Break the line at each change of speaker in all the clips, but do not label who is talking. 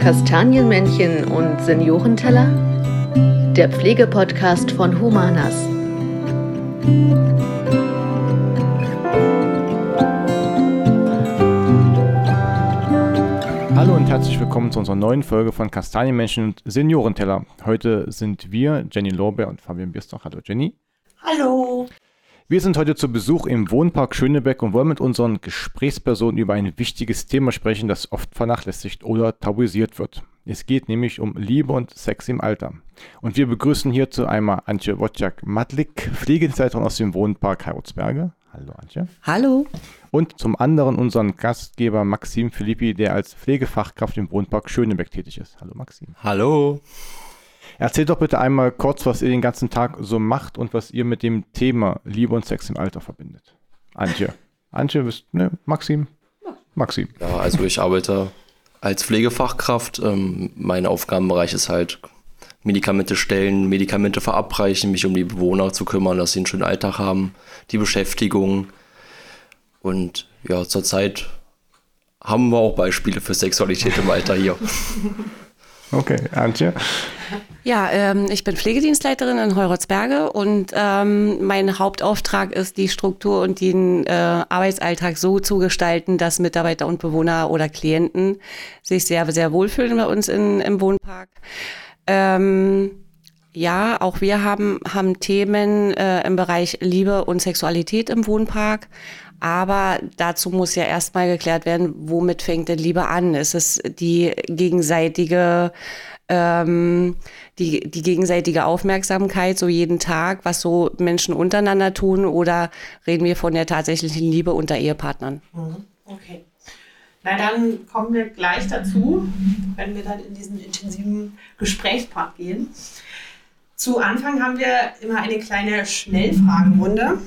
Kastanienmännchen und Seniorenteller? Der Pflegepodcast von Humanas.
Hallo und herzlich willkommen zu unserer neuen Folge von Kastanienmenschen und Seniorenteller. Heute sind wir, Jenny Lorbeer und Fabian Bierstoch. Hallo Jenny.
Hallo.
Wir sind heute zu Besuch im Wohnpark Schönebeck und wollen mit unseren Gesprächspersonen über ein wichtiges Thema sprechen, das oft vernachlässigt oder tabuisiert wird. Es geht nämlich um Liebe und Sex im Alter. Und wir begrüßen hierzu einmal Antje Wojciak-Matlik, Pflegedienstleiterin aus dem Wohnpark Herodsberge. Hallo Antje.
Hallo.
Und zum anderen unseren Gastgeber Maxim Philippi, der als Pflegefachkraft im Wohnpark Schönebeck tätig ist. Hallo Maxim.
Hallo.
Erzählt doch bitte einmal kurz, was ihr den ganzen Tag so macht und was ihr mit dem Thema Liebe und Sex im Alter verbindet. Antje. Antje, bist, ne, Maxim? Maxim.
Ja, also ich arbeite als Pflegefachkraft. Ähm, mein Aufgabenbereich ist halt Medikamente stellen, Medikamente verabreichen, mich um die Bewohner zu kümmern, dass sie einen schönen Alltag haben, die Beschäftigung. Und ja, zurzeit haben wir auch Beispiele für Sexualität im Alter hier.
Okay, Antje.
Ja, ähm, ich bin Pflegedienstleiterin in Heuratsberge und ähm, mein Hauptauftrag ist, die Struktur und den äh, Arbeitsalltag so zu gestalten, dass Mitarbeiter und Bewohner oder Klienten sich sehr, sehr wohlfühlen bei uns in, im Wohnpark. Ähm, ja, auch wir haben, haben Themen äh, im Bereich Liebe und Sexualität im Wohnpark. Aber dazu muss ja erstmal geklärt werden, womit fängt denn Liebe an? Ist es die gegenseitige, ähm, die, die gegenseitige Aufmerksamkeit so jeden Tag, was so Menschen untereinander tun? Oder reden wir von der tatsächlichen Liebe unter Ehepartnern?
Mhm. Okay. Na, dann kommen wir gleich dazu, wenn wir dann in diesen intensiven Gesprächspart gehen. Zu Anfang haben wir immer eine kleine Schnellfragenrunde.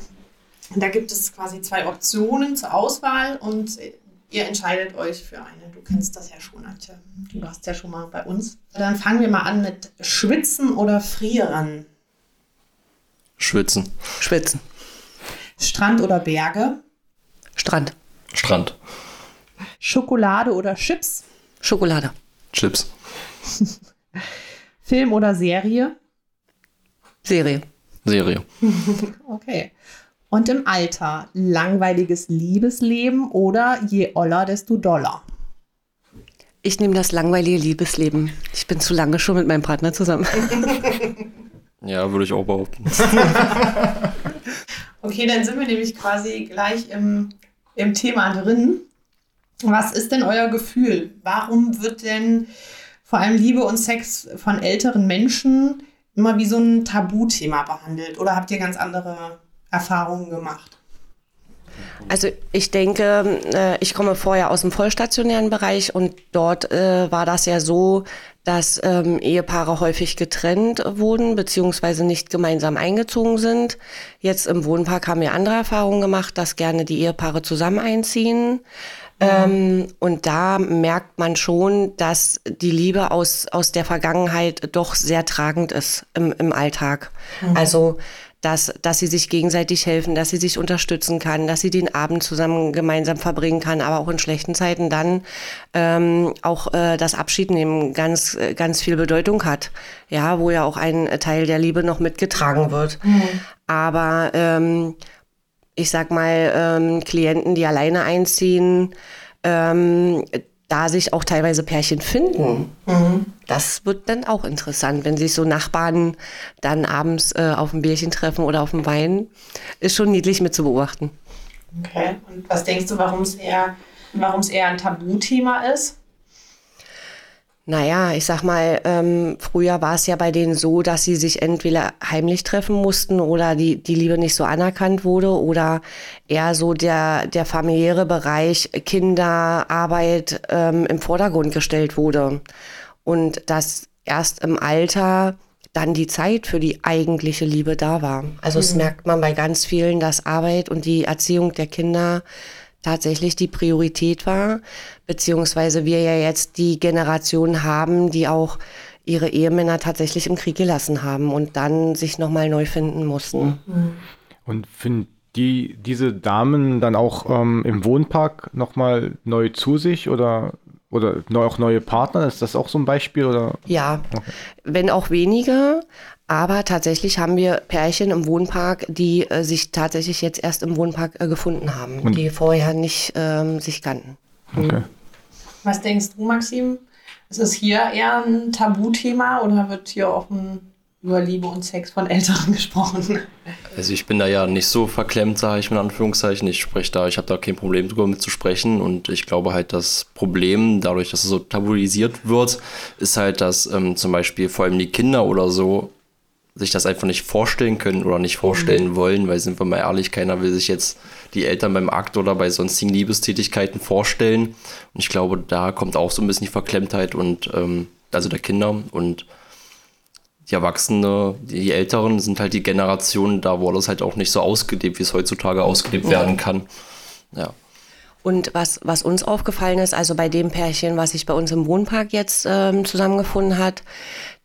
Und da gibt es quasi zwei Optionen zur Auswahl und ihr entscheidet euch für eine. Du kennst das ja schon, Antje. Du warst ja schon mal bei uns. Dann fangen wir mal an mit Schwitzen oder Frieren.
Schwitzen.
Schwitzen.
Strand oder Berge.
Strand.
Strand.
Schokolade oder Chips.
Schokolade.
Chips.
Film oder Serie.
Serie.
Serie.
okay. Und im Alter langweiliges Liebesleben oder je oller, desto doller.
Ich nehme das langweilige Liebesleben. Ich bin zu lange schon mit meinem Partner zusammen.
ja, würde ich auch behaupten.
okay, dann sind wir nämlich quasi gleich im, im Thema drin. Was ist denn euer Gefühl? Warum wird denn vor allem Liebe und Sex von älteren Menschen immer wie so ein Tabuthema behandelt? Oder habt ihr ganz andere Erfahrungen gemacht?
Also ich denke, äh, ich komme vorher aus dem vollstationären Bereich und dort äh, war das ja so, dass ähm, Ehepaare häufig getrennt wurden beziehungsweise nicht gemeinsam eingezogen sind. Jetzt im Wohnpark haben wir andere Erfahrungen gemacht, dass gerne die Ehepaare zusammen einziehen. Ähm, und da merkt man schon, dass die Liebe aus, aus der Vergangenheit doch sehr tragend ist im, im Alltag. Mhm. Also dass, dass sie sich gegenseitig helfen, dass sie sich unterstützen kann, dass sie den Abend zusammen gemeinsam verbringen kann, aber auch in schlechten Zeiten dann ähm, auch äh, das Abschiednehmen ganz, ganz viel Bedeutung hat. Ja, wo ja auch ein Teil der Liebe noch mitgetragen wird. Mhm. Aber ähm, ich sag mal, ähm, Klienten, die alleine einziehen, ähm, da sich auch teilweise Pärchen finden. Mhm. Das wird dann auch interessant, wenn sich so Nachbarn dann abends äh, auf ein Bierchen treffen oder auf dem Wein. Ist schon niedlich mit zu beobachten.
Okay. Und was denkst du, warum es eher, eher ein Tabuthema ist?
Naja, ich sag mal, ähm, früher war es ja bei denen so, dass sie sich entweder heimlich treffen mussten oder die, die Liebe nicht so anerkannt wurde oder eher so der, der familiäre Bereich Kinder, Arbeit ähm, im Vordergrund gestellt wurde. Und dass erst im Alter dann die Zeit für die eigentliche Liebe da war. Also es mhm. merkt man bei ganz vielen, dass Arbeit und die Erziehung der Kinder tatsächlich die Priorität war, beziehungsweise wir ja jetzt die Generation haben, die auch ihre Ehemänner tatsächlich im Krieg gelassen haben und dann sich nochmal neu finden mussten.
Und findet die diese Damen dann auch ähm, im Wohnpark nochmal neu zu sich oder, oder auch neue Partner? Ist das auch so ein Beispiel? Oder?
Ja, okay. wenn auch weniger. Aber tatsächlich haben wir Pärchen im Wohnpark, die äh, sich tatsächlich jetzt erst im Wohnpark äh, gefunden haben, Und die vorher nicht ähm, sich kannten.
Okay. Was denkst du, Maxim? Ist es hier eher ein Tabuthema oder wird hier auch ein über Liebe und Sex von Älteren gesprochen.
Also ich bin da ja nicht so verklemmt, sage ich mit Anführungszeichen. Ich spreche da, ich habe da kein Problem drüber mit zu sprechen und ich glaube halt, das Problem, dadurch, dass es so tabuisiert wird, ist halt, dass ähm, zum Beispiel vor allem die Kinder oder so sich das einfach nicht vorstellen können oder nicht vorstellen mhm. wollen, weil sind wir mal ehrlich, keiner will sich jetzt die Eltern beim Akt oder bei sonstigen Liebestätigkeiten vorstellen. Und ich glaube, da kommt auch so ein bisschen die Verklemmtheit und ähm, also der Kinder und die Erwachsene, die Älteren sind halt die Generation, da wurde es halt auch nicht so ausgelebt, wie es heutzutage ausgelebt werden kann. Ja.
Und was, was uns aufgefallen ist, also bei dem Pärchen, was sich bei uns im Wohnpark jetzt ähm, zusammengefunden hat,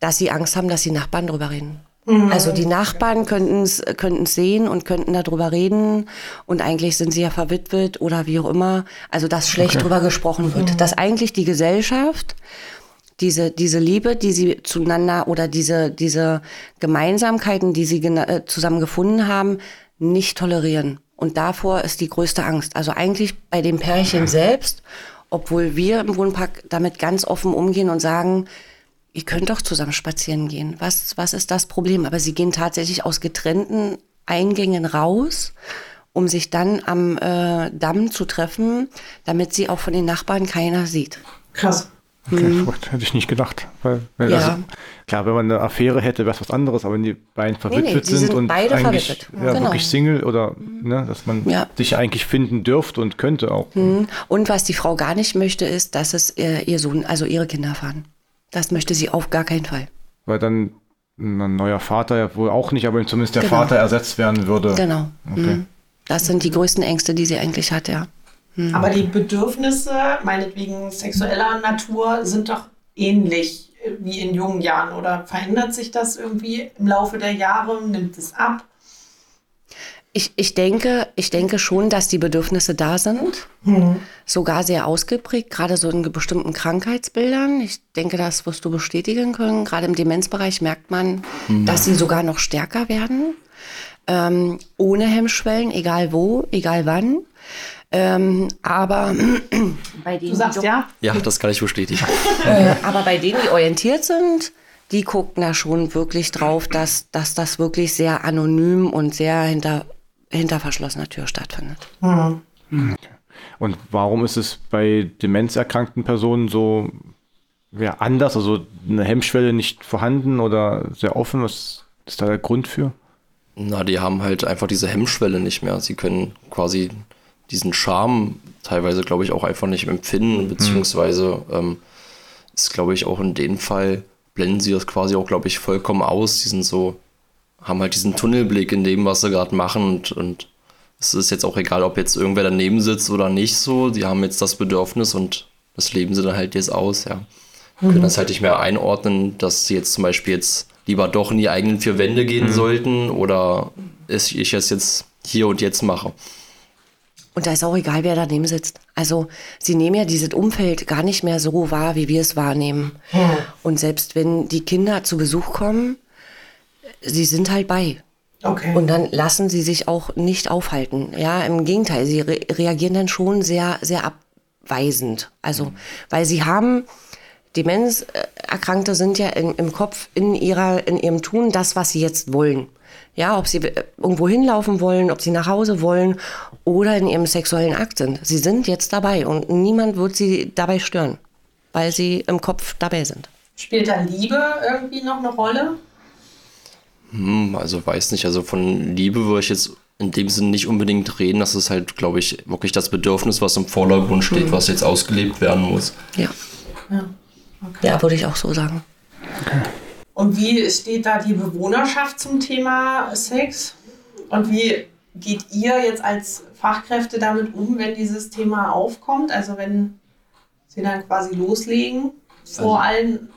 dass sie Angst haben, dass die Nachbarn drüber reden. Mhm. Also die Nachbarn könnten es sehen und könnten darüber reden und eigentlich sind sie ja verwitwet oder wie auch immer. Also dass schlecht okay. drüber gesprochen wird. Mhm. Dass eigentlich die Gesellschaft diese, diese Liebe, die sie zueinander oder diese, diese Gemeinsamkeiten, die sie äh, zusammen gefunden haben, nicht tolerieren. Und davor ist die größte Angst. Also eigentlich bei dem Pärchen selbst, obwohl wir im Wohnpark damit ganz offen umgehen und sagen, ihr könnt doch zusammen spazieren gehen. Was, was ist das Problem? Aber sie gehen tatsächlich aus getrennten Eingängen raus, um sich dann am äh, Damm zu treffen, damit sie auch von den Nachbarn keiner sieht.
Krass.
Okay, mhm. hätte ich nicht gedacht. Weil, weil ja. also, klar, wenn man eine Affäre hätte, wäre es was anderes, aber wenn die beiden verwitwet nee, nee, sind, sind, und eigentlich ja, genau. wirklich Single oder ne, dass man ja. sich eigentlich finden dürfte und könnte auch.
Mhm. Und was die Frau gar nicht möchte, ist, dass es ihr, ihr Sohn, also ihre Kinder fahren. Das möchte sie auf gar keinen Fall.
Weil dann ein neuer Vater ja wohl auch nicht, aber zumindest der genau. Vater ersetzt werden würde.
Genau. Okay. Mhm. Das sind die größten Ängste, die sie eigentlich hat, ja.
Mhm. Aber die Bedürfnisse, meinetwegen sexueller Natur, sind doch ähnlich wie in jungen Jahren. Oder verändert sich das irgendwie im Laufe der Jahre? Nimmt es ab?
Ich, ich, denke, ich denke schon, dass die Bedürfnisse da sind. Mhm. Sogar sehr ausgeprägt, gerade so in bestimmten Krankheitsbildern. Ich denke, das wirst du bestätigen können. Gerade im Demenzbereich merkt man, mhm. dass sie sogar noch stärker werden. Ähm, ohne Hemmschwellen, egal wo, egal wann. Ähm, aber
bei denen, du sagst ja?
Ja, das kann ich bestätigen.
Äh, aber bei denen, die orientiert sind, die gucken da schon wirklich drauf, dass, dass das wirklich sehr anonym und sehr hinter, hinter verschlossener Tür stattfindet. Mhm.
Okay. Und warum ist es bei demenzerkrankten Personen so ja, anders, also eine Hemmschwelle nicht vorhanden oder sehr offen? Was ist da der Grund für?
Na, die haben halt einfach diese Hemmschwelle nicht mehr. Sie können quasi diesen Charme teilweise, glaube ich, auch einfach nicht empfinden, mhm. beziehungsweise ähm, ist, glaube ich, auch in dem Fall, blenden sie das quasi auch, glaube ich, vollkommen aus. Die sind so, haben halt diesen Tunnelblick in dem, was sie gerade machen und, und es ist jetzt auch egal, ob jetzt irgendwer daneben sitzt oder nicht so. Die haben jetzt das Bedürfnis und das leben sie dann halt jetzt aus, ja. Mhm. Können das halt nicht mehr einordnen, dass sie jetzt zum Beispiel jetzt lieber doch in die eigenen vier Wände gehen mhm. sollten oder ich es jetzt hier und jetzt mache.
Und da ist auch egal, wer daneben sitzt. Also sie nehmen ja dieses Umfeld gar nicht mehr so wahr, wie wir es wahrnehmen. Hm. Und selbst wenn die Kinder zu Besuch kommen, sie sind halt bei. Okay. Und dann lassen sie sich auch nicht aufhalten. Ja, im Gegenteil, sie re reagieren dann schon sehr, sehr abweisend. Also, mhm. weil sie haben, Demenzerkrankte sind ja in, im Kopf, in, ihrer, in ihrem Tun das, was sie jetzt wollen. Ja, ob sie irgendwo hinlaufen wollen, ob sie nach Hause wollen oder in ihrem sexuellen Akt sind. Sie sind jetzt dabei und niemand wird sie dabei stören, weil sie im Kopf dabei sind.
Spielt da Liebe irgendwie noch eine Rolle?
Hm, also weiß nicht. Also von Liebe würde ich jetzt in dem Sinne nicht unbedingt reden. Das ist halt, glaube ich, wirklich das Bedürfnis, was im Vordergrund steht, mhm. was jetzt ausgelebt werden muss.
Ja. Ja, okay. ja würde ich auch so sagen.
Okay. Und wie steht da die Bewohnerschaft zum Thema Sex? Und wie geht ihr jetzt als Fachkräfte damit um, wenn dieses Thema aufkommt? Also wenn sie dann quasi loslegen vor also, allen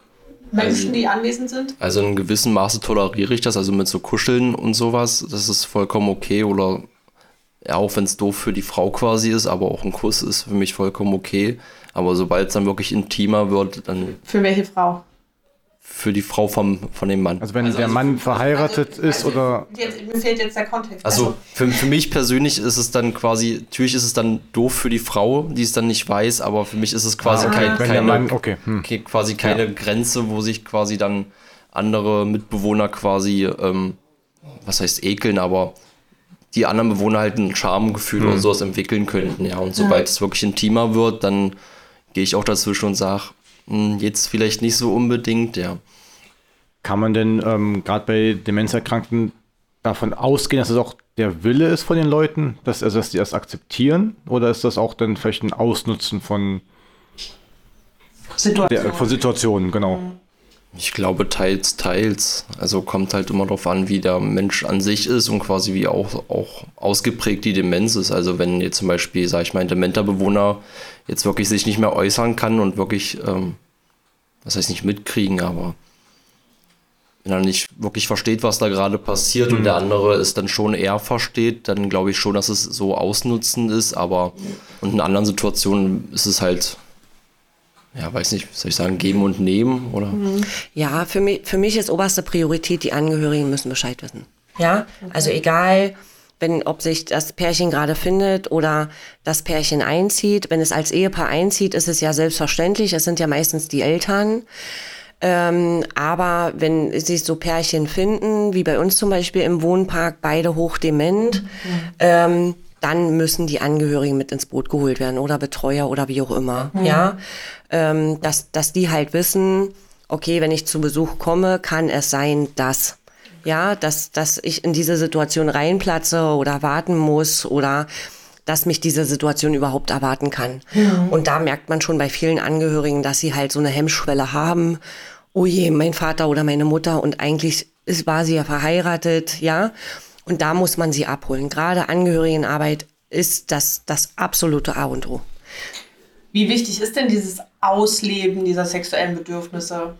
Menschen, also, die anwesend sind?
Also in gewissem Maße toleriere ich das, also mit so Kuscheln und sowas, das ist vollkommen okay oder ja, auch wenn es doof für die Frau quasi ist, aber auch ein Kuss ist für mich vollkommen okay. Aber sobald es dann wirklich intimer wird, dann.
Für welche Frau?
Für die Frau vom, von dem Mann.
Also wenn also, der Mann also, verheiratet also, ist
also,
oder.
Jetzt, mir fehlt jetzt der Kontext.
Also, also für, für mich persönlich ist es dann quasi, natürlich ist es dann doof für die Frau, die es dann nicht weiß, aber für mich ist es quasi ah, kein, keine, Mann, okay. hm. quasi keine ja. Grenze, wo sich quasi dann andere Mitbewohner quasi, ähm, was heißt ekeln, aber die anderen Bewohner halt ein Charmegefühl mhm. oder sowas entwickeln könnten. Ja, und sobald es wirklich intimer wird, dann gehe ich auch dazwischen und sage, hm, jetzt vielleicht nicht so unbedingt, ja.
Kann man denn ähm, gerade bei Demenzerkrankten davon ausgehen, dass es auch der Wille ist von den Leuten, dass, also, dass die das akzeptieren? Oder ist das auch dann vielleicht ein Ausnutzen von,
Situation.
der, von Situationen? Genau. Mhm.
Ich glaube teils, teils. Also kommt halt immer darauf an, wie der Mensch an sich ist und quasi wie auch, auch ausgeprägt die Demenz ist. Also wenn jetzt zum Beispiel, sage ich mal, ein dementer Bewohner jetzt wirklich sich nicht mehr äußern kann und wirklich, ähm, das heißt nicht mitkriegen, aber wenn er nicht wirklich versteht, was da gerade passiert mhm. und der andere es dann schon eher versteht, dann glaube ich schon, dass es so ausnutzend ist, aber und in anderen Situationen ist es halt ja, weiß nicht, soll ich sagen, geben und nehmen, oder? Mhm.
Ja, für mich, für mich ist oberste Priorität, die Angehörigen müssen Bescheid wissen. Ja, okay. also egal, wenn, ob sich das Pärchen gerade findet oder das Pärchen einzieht. Wenn es als Ehepaar einzieht, ist es ja selbstverständlich. Es sind ja meistens die Eltern. Ähm, aber wenn sich so Pärchen finden, wie bei uns zum Beispiel im Wohnpark, beide hochdement, mhm. ähm, dann müssen die Angehörigen mit ins Boot geholt werden oder Betreuer oder wie auch immer. Mhm. Ja, ähm, dass, dass die halt wissen, okay, wenn ich zu Besuch komme, kann es sein, dass ja, dass, dass ich in diese Situation reinplatze oder warten muss oder dass mich diese Situation überhaupt erwarten kann. Mhm. Und da merkt man schon bei vielen Angehörigen, dass sie halt so eine Hemmschwelle haben. Oh je, mein Vater oder meine Mutter und eigentlich ist, war sie ja verheiratet, ja. Und da muss man sie abholen. Gerade Angehörigenarbeit ist das, das absolute A und O.
Wie wichtig ist denn dieses Ausleben dieser sexuellen Bedürfnisse?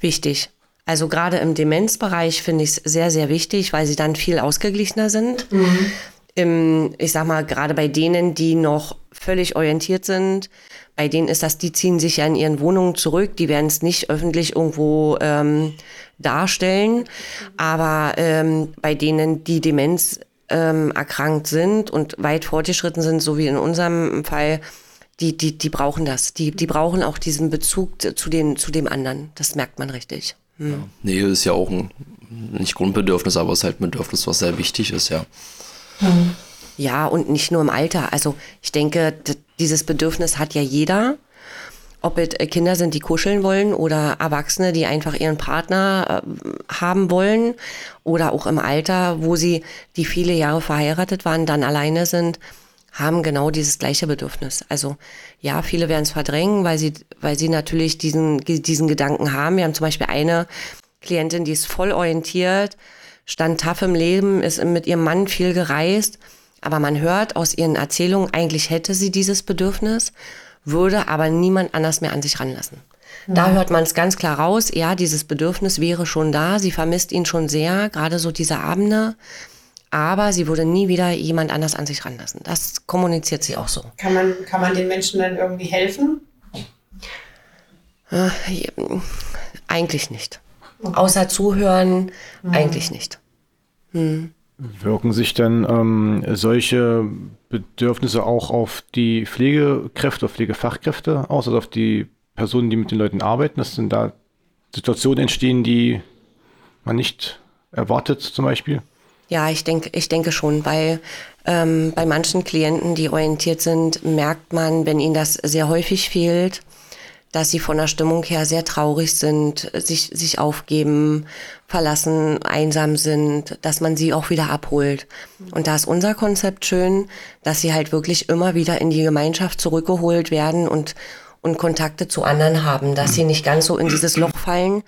Wichtig. Also gerade im Demenzbereich finde ich es sehr, sehr wichtig, weil sie dann viel ausgeglichener sind. Mhm. Im, ich sag mal, gerade bei denen, die noch völlig orientiert sind, bei denen ist das, die ziehen sich ja in ihren Wohnungen zurück, die werden es nicht öffentlich irgendwo ähm, darstellen. Aber ähm, bei denen, die Demenz ähm, erkrankt sind und weit fortgeschritten sind, so wie in unserem Fall, die, die, die brauchen das. Die, die brauchen auch diesen Bezug zu, den, zu dem anderen. Das merkt man richtig.
Hm. Ja. Nähe ist ja auch ein, nicht Grundbedürfnis, aber es ist halt ein Bedürfnis, was sehr wichtig ist, ja.
Hm. Ja, und nicht nur im Alter. Also ich denke, dieses Bedürfnis hat ja jeder. Ob es äh, Kinder sind, die kuscheln wollen oder Erwachsene, die einfach ihren Partner äh, haben wollen oder auch im Alter, wo sie die viele Jahre verheiratet waren, dann alleine sind, haben genau dieses gleiche Bedürfnis. Also ja, viele werden es verdrängen, weil sie, weil sie natürlich diesen, diesen Gedanken haben. Wir haben zum Beispiel eine Klientin, die ist voll orientiert, stand tough im Leben, ist mit ihrem Mann viel gereist, aber man hört aus ihren Erzählungen, eigentlich hätte sie dieses Bedürfnis würde aber niemand anders mehr an sich ranlassen. Ja. Da hört man es ganz klar raus, ja, dieses Bedürfnis wäre schon da, sie vermisst ihn schon sehr, gerade so diese Abende, aber sie würde nie wieder jemand anders an sich ranlassen. Das kommuniziert sie auch so.
Kann man, kann man den Menschen dann irgendwie helfen?
Äh, eigentlich nicht. Okay. Außer zuhören, mhm. eigentlich nicht.
Hm. Wirken sich denn ähm, solche Bedürfnisse auch auf die Pflegekräfte, auf Pflegefachkräfte aus, also auf die Personen, die mit den Leuten arbeiten, dass denn da Situationen entstehen, die man nicht erwartet zum Beispiel?
Ja, ich denke, ich denke schon, weil ähm, bei manchen Klienten, die orientiert sind, merkt man, wenn ihnen das sehr häufig fehlt, dass sie von der Stimmung her sehr traurig sind, sich, sich aufgeben, verlassen, einsam sind, dass man sie auch wieder abholt. Und da ist unser Konzept schön, dass sie halt wirklich immer wieder in die Gemeinschaft zurückgeholt werden und, und Kontakte zu anderen haben, dass sie nicht ganz so in dieses Loch fallen,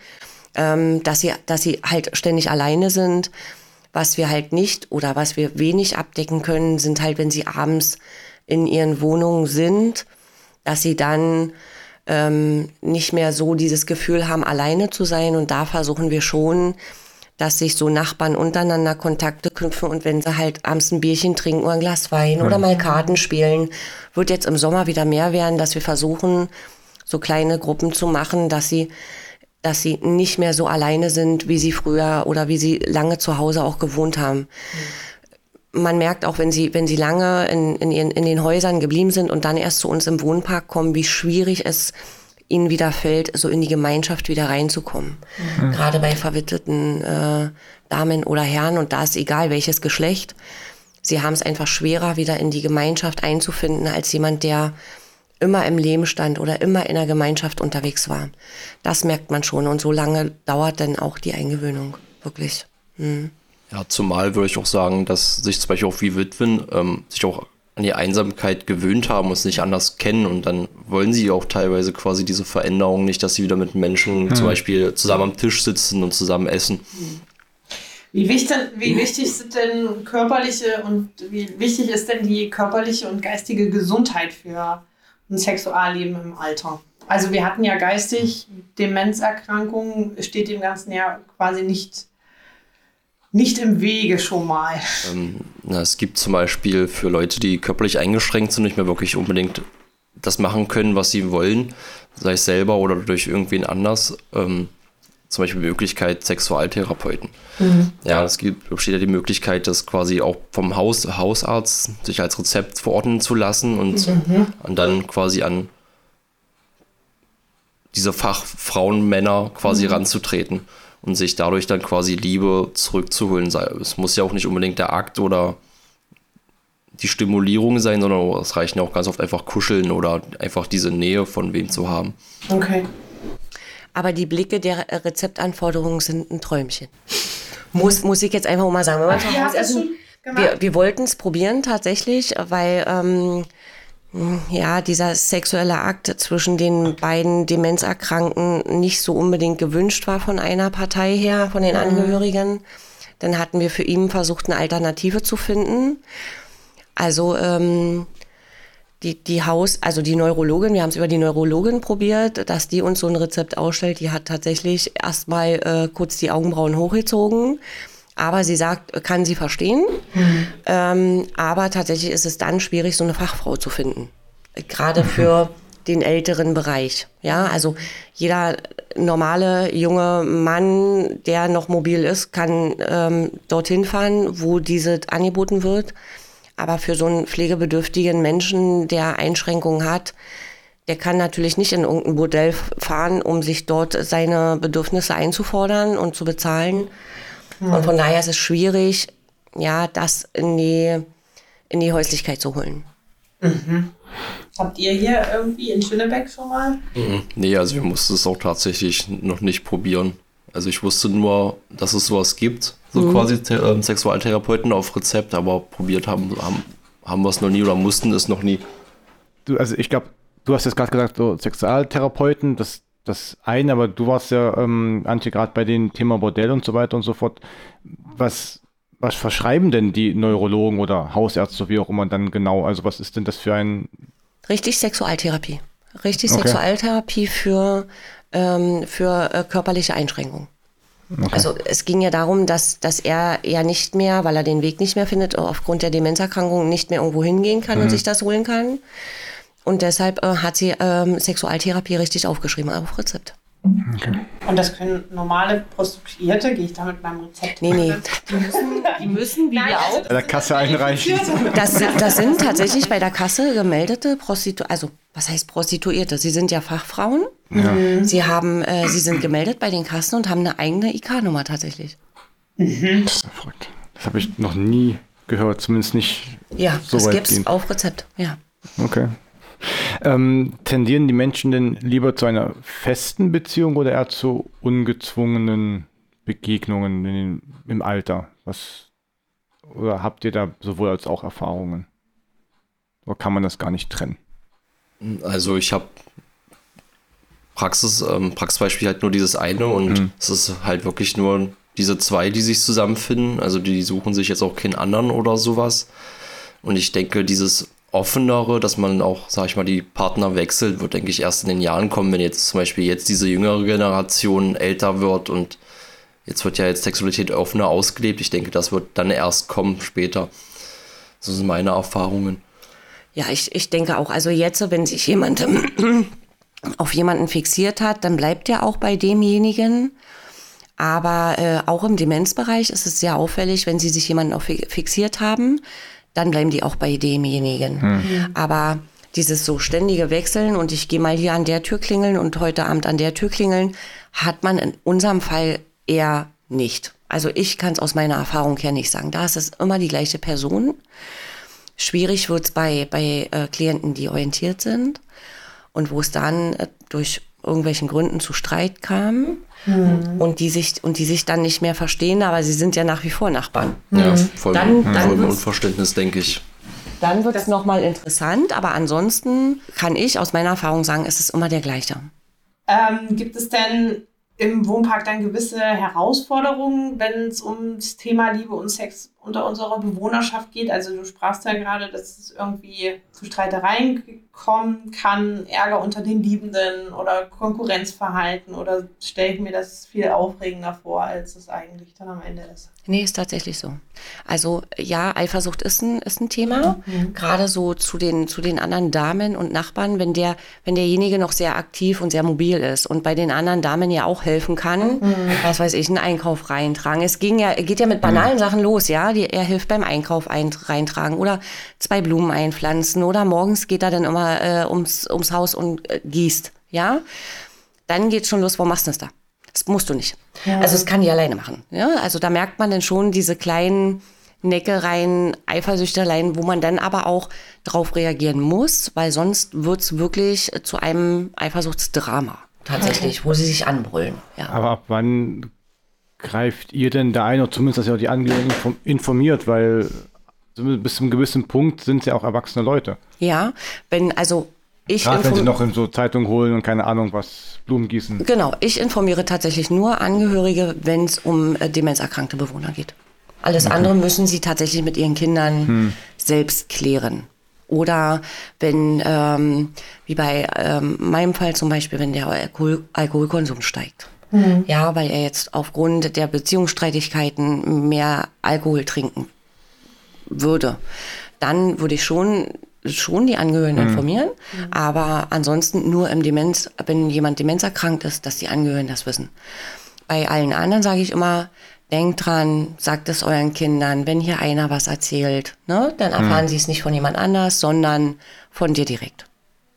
ähm, dass sie, dass sie halt ständig alleine sind. Was wir halt nicht oder was wir wenig abdecken können, sind halt, wenn sie abends in ihren Wohnungen sind, dass sie dann ähm, nicht mehr so dieses Gefühl haben, alleine zu sein. Und da versuchen wir schon, dass sich so Nachbarn untereinander Kontakte knüpfen und wenn sie halt abends ein Bierchen trinken oder ein Glas Wein oder mal Karten spielen, wird jetzt im Sommer wieder mehr werden, dass wir versuchen, so kleine Gruppen zu machen, dass sie dass sie nicht mehr so alleine sind, wie sie früher oder wie sie lange zu Hause auch gewohnt haben. Man merkt auch, wenn sie, wenn sie lange in, in, ihren, in den Häusern geblieben sind und dann erst zu uns im Wohnpark kommen, wie schwierig es ihnen wieder fällt, so in die Gemeinschaft wieder reinzukommen. Mhm. Gerade bei verwitweten äh, Damen oder Herren und da ist egal welches Geschlecht. Sie haben es einfach schwerer, wieder in die Gemeinschaft einzufinden, als jemand, der immer im Leben stand oder immer in der Gemeinschaft unterwegs war. Das merkt man schon und so lange dauert dann auch die Eingewöhnung, wirklich. Hm.
Ja, zumal würde ich auch sagen, dass sich zum Beispiel auch wie Witwen ähm, sich auch an die Einsamkeit gewöhnt haben und es nicht anders kennen und dann wollen sie auch teilweise quasi diese Veränderung nicht, dass sie wieder mit Menschen hm. zum Beispiel zusammen am Tisch sitzen und zusammen essen.
Wie wichtig, wie wichtig sind denn körperliche und wie wichtig ist denn die körperliche und geistige Gesundheit für ein Sexualleben im Alter. Also wir hatten ja geistig Demenzerkrankungen, steht dem Ganzen ja quasi nicht, nicht im Wege schon mal.
Ähm, na, es gibt zum Beispiel für Leute, die körperlich eingeschränkt sind, nicht mehr wirklich unbedingt das machen können, was sie wollen, sei es selber oder durch irgendwen anders. Ähm, zum Beispiel die Möglichkeit Sexualtherapeuten. Mhm. Ja, es gibt, besteht ja die Möglichkeit, das quasi auch vom Haus, Hausarzt sich als Rezept verordnen zu lassen und, mhm. und dann quasi an diese Fachfrauen, Männer quasi mhm. ranzutreten und sich dadurch dann quasi Liebe zurückzuholen. Es muss ja auch nicht unbedingt der Akt oder die Stimulierung sein, sondern es reichen ja auch ganz oft einfach kuscheln oder einfach diese Nähe von wem zu haben.
Okay.
Aber die Blicke der Rezeptanforderungen sind ein Träumchen. Muss, muss ich jetzt einfach mal sagen. Ja, also, wir, wir wollten es probieren tatsächlich, weil ähm, ja, dieser sexuelle Akt zwischen den beiden Demenzerkrankten nicht so unbedingt gewünscht war von einer Partei her, von den mhm. Angehörigen. Dann hatten wir für ihn versucht, eine Alternative zu finden. Also ähm, die, die Haus, also die Neurologin, wir haben es über die Neurologin probiert, dass die uns so ein Rezept ausstellt. Die hat tatsächlich erstmal äh, kurz die Augenbrauen hochgezogen. Aber sie sagt, kann sie verstehen. Mhm. Ähm, aber tatsächlich ist es dann schwierig, so eine Fachfrau zu finden. Gerade mhm. für den älteren Bereich. Ja, also jeder normale junge Mann, der noch mobil ist, kann ähm, dorthin fahren, wo diese angeboten wird. Aber für so einen pflegebedürftigen Menschen, der Einschränkungen hat, der kann natürlich nicht in irgendein Bordell fahren, um sich dort seine Bedürfnisse einzufordern und zu bezahlen. Mhm. Und von daher ist es schwierig, ja, das in die, in die Häuslichkeit zu holen.
Mhm. Habt ihr hier irgendwie in Schönebeck schon mal?
Mhm. Nee, also wir mussten es auch tatsächlich noch nicht probieren. Also ich wusste nur, dass es sowas gibt so mhm. quasi äh, Sexualtherapeuten auf Rezept, aber probiert haben, haben, haben wir es noch nie oder mussten es noch nie.
Du, also ich glaube, du hast jetzt gerade gesagt, so Sexualtherapeuten, das, das eine, aber du warst ja, ähm, Antje, gerade bei dem Thema Bordell und so weiter und so fort. Was, was verschreiben denn die Neurologen oder Hausärzte, wie auch immer, dann genau? Also was ist denn das für ein...
Richtig Sexualtherapie. Richtig okay. Sexualtherapie für, ähm, für äh, körperliche Einschränkungen. Okay. Also es ging ja darum, dass, dass er ja nicht mehr, weil er den Weg nicht mehr findet, aufgrund der Demenzerkrankung nicht mehr irgendwo hingehen kann mhm. und sich das holen kann. Und deshalb äh, hat sie ähm, Sexualtherapie richtig aufgeschrieben auf Rezept.
Okay. Und das können normale Prostituierte, gehe ich da mit meinem Rezept?
Nee, nee. Die müssen, die müssen wie wir auch.
Bei der Kasse einreichen.
Das, das sind tatsächlich bei der Kasse gemeldete Prostituierte, also was heißt Prostituierte? Sie sind ja Fachfrauen. Ja. Mhm. Sie haben, äh, sie sind gemeldet bei den Kassen und haben eine eigene IK-Nummer tatsächlich.
Mhm. Das ist verrückt. Das habe ich noch nie gehört, zumindest nicht.
Ja, so das gibt es auf Rezept, ja.
Okay. Ähm, tendieren die Menschen denn lieber zu einer festen Beziehung oder eher zu ungezwungenen Begegnungen in, im Alter? Was, oder habt ihr da sowohl als auch Erfahrungen? Oder kann man das gar nicht trennen?
Also ich habe Praxis, ähm, Praxisbeispiel halt nur dieses eine und mhm. es ist halt wirklich nur diese zwei, die sich zusammenfinden. Also die suchen sich jetzt auch keinen anderen oder sowas. Und ich denke, dieses offenere, dass man auch, sag ich mal, die Partner wechselt, wird, denke ich, erst in den Jahren kommen, wenn jetzt zum Beispiel jetzt diese jüngere Generation älter wird und Jetzt wird ja jetzt Sexualität offener ausgelebt. Ich denke, das wird dann erst kommen später. Das sind meine Erfahrungen.
Ja, ich, ich denke auch, also jetzt, wenn sich jemand auf jemanden fixiert hat, dann bleibt er auch bei demjenigen. Aber äh, auch im Demenzbereich ist es sehr auffällig, wenn sie sich jemanden auf fixiert haben, dann bleiben die auch bei demjenigen. Hm. Aber dieses so ständige Wechseln und ich gehe mal hier an der Tür klingeln und heute Abend an der Tür klingeln, hat man in unserem Fall eher nicht. Also ich kann es aus meiner Erfahrung her nicht sagen. Da ist es immer die gleiche Person. Schwierig wird es bei, bei äh, Klienten, die orientiert sind und wo es dann äh, durch irgendwelchen Gründen zu Streit kam mhm. und die sich und die sich dann nicht mehr verstehen, aber sie sind ja nach wie vor Nachbarn.
Ja, mhm. voll, dann, dann voll Unverständnis, denke ich.
Dann wird es nochmal interessant, aber ansonsten kann ich aus meiner Erfahrung sagen, es ist immer der gleiche.
Ähm, gibt es denn im Wohnpark dann gewisse Herausforderungen, wenn es ums Thema Liebe und Sex unter unserer Bewohnerschaft geht? Also du sprachst ja gerade, dass es irgendwie zu Streitereien kommen kann, Ärger unter den Liebenden oder Konkurrenzverhalten oder stelle ich mir das viel aufregender vor, als es eigentlich dann am Ende ist?
Nee, ist tatsächlich so. Also ja, Eifersucht ist ein, ist ein Thema. Mhm. Gerade so zu den, zu den anderen Damen und Nachbarn, wenn der, wenn derjenige noch sehr aktiv und sehr mobil ist und bei den anderen Damen ja auch helfen kann, mhm. was weiß ich, einen Einkauf reintragen. Es ging ja, geht ja mit banalen mhm. Sachen los, ja. Die, er hilft beim Einkauf ein, reintragen oder zwei Blumen einpflanzen oder morgens geht er dann immer äh, ums, ums Haus und äh, gießt, ja. Dann geht's schon los, wo machst du das da? Das musst du nicht. Ja. Also es kann die alleine machen. Ja? Also da merkt man dann schon diese kleinen Neckereien, Eifersüchteleien, wo man dann aber auch drauf reagieren muss, weil sonst wird es wirklich zu einem Eifersuchtsdrama tatsächlich, okay. wo sie sich anbrüllen.
Ja. Aber ab wann greift ihr denn da ein, oder zumindest, dass ihr auch die Angehörigen informiert, weil bis zu einem gewissen Punkt sind sie auch erwachsene Leute.
Ja, wenn also ich
Gerade wenn sie noch in so Zeitungen holen und keine Ahnung was, Blumen gießen.
Genau, ich informiere tatsächlich nur Angehörige, wenn es um äh, demenzerkrankte Bewohner geht. Alles okay. andere müssen sie tatsächlich mit ihren Kindern hm. selbst klären. Oder wenn, ähm, wie bei ähm, meinem Fall zum Beispiel, wenn der Alkohol Alkoholkonsum steigt. Mhm. Ja, weil er jetzt aufgrund der Beziehungsstreitigkeiten mehr Alkohol trinken würde. Dann würde ich schon schon die Angehörigen mhm. informieren, mhm. aber ansonsten nur im Demenz, wenn jemand demenzerkrankt ist, dass die Angehörigen das wissen. Bei allen anderen sage ich immer, denkt dran, sagt es euren Kindern, wenn hier einer was erzählt, ne, dann mhm. erfahren mhm. sie es nicht von jemand anders, sondern von dir direkt.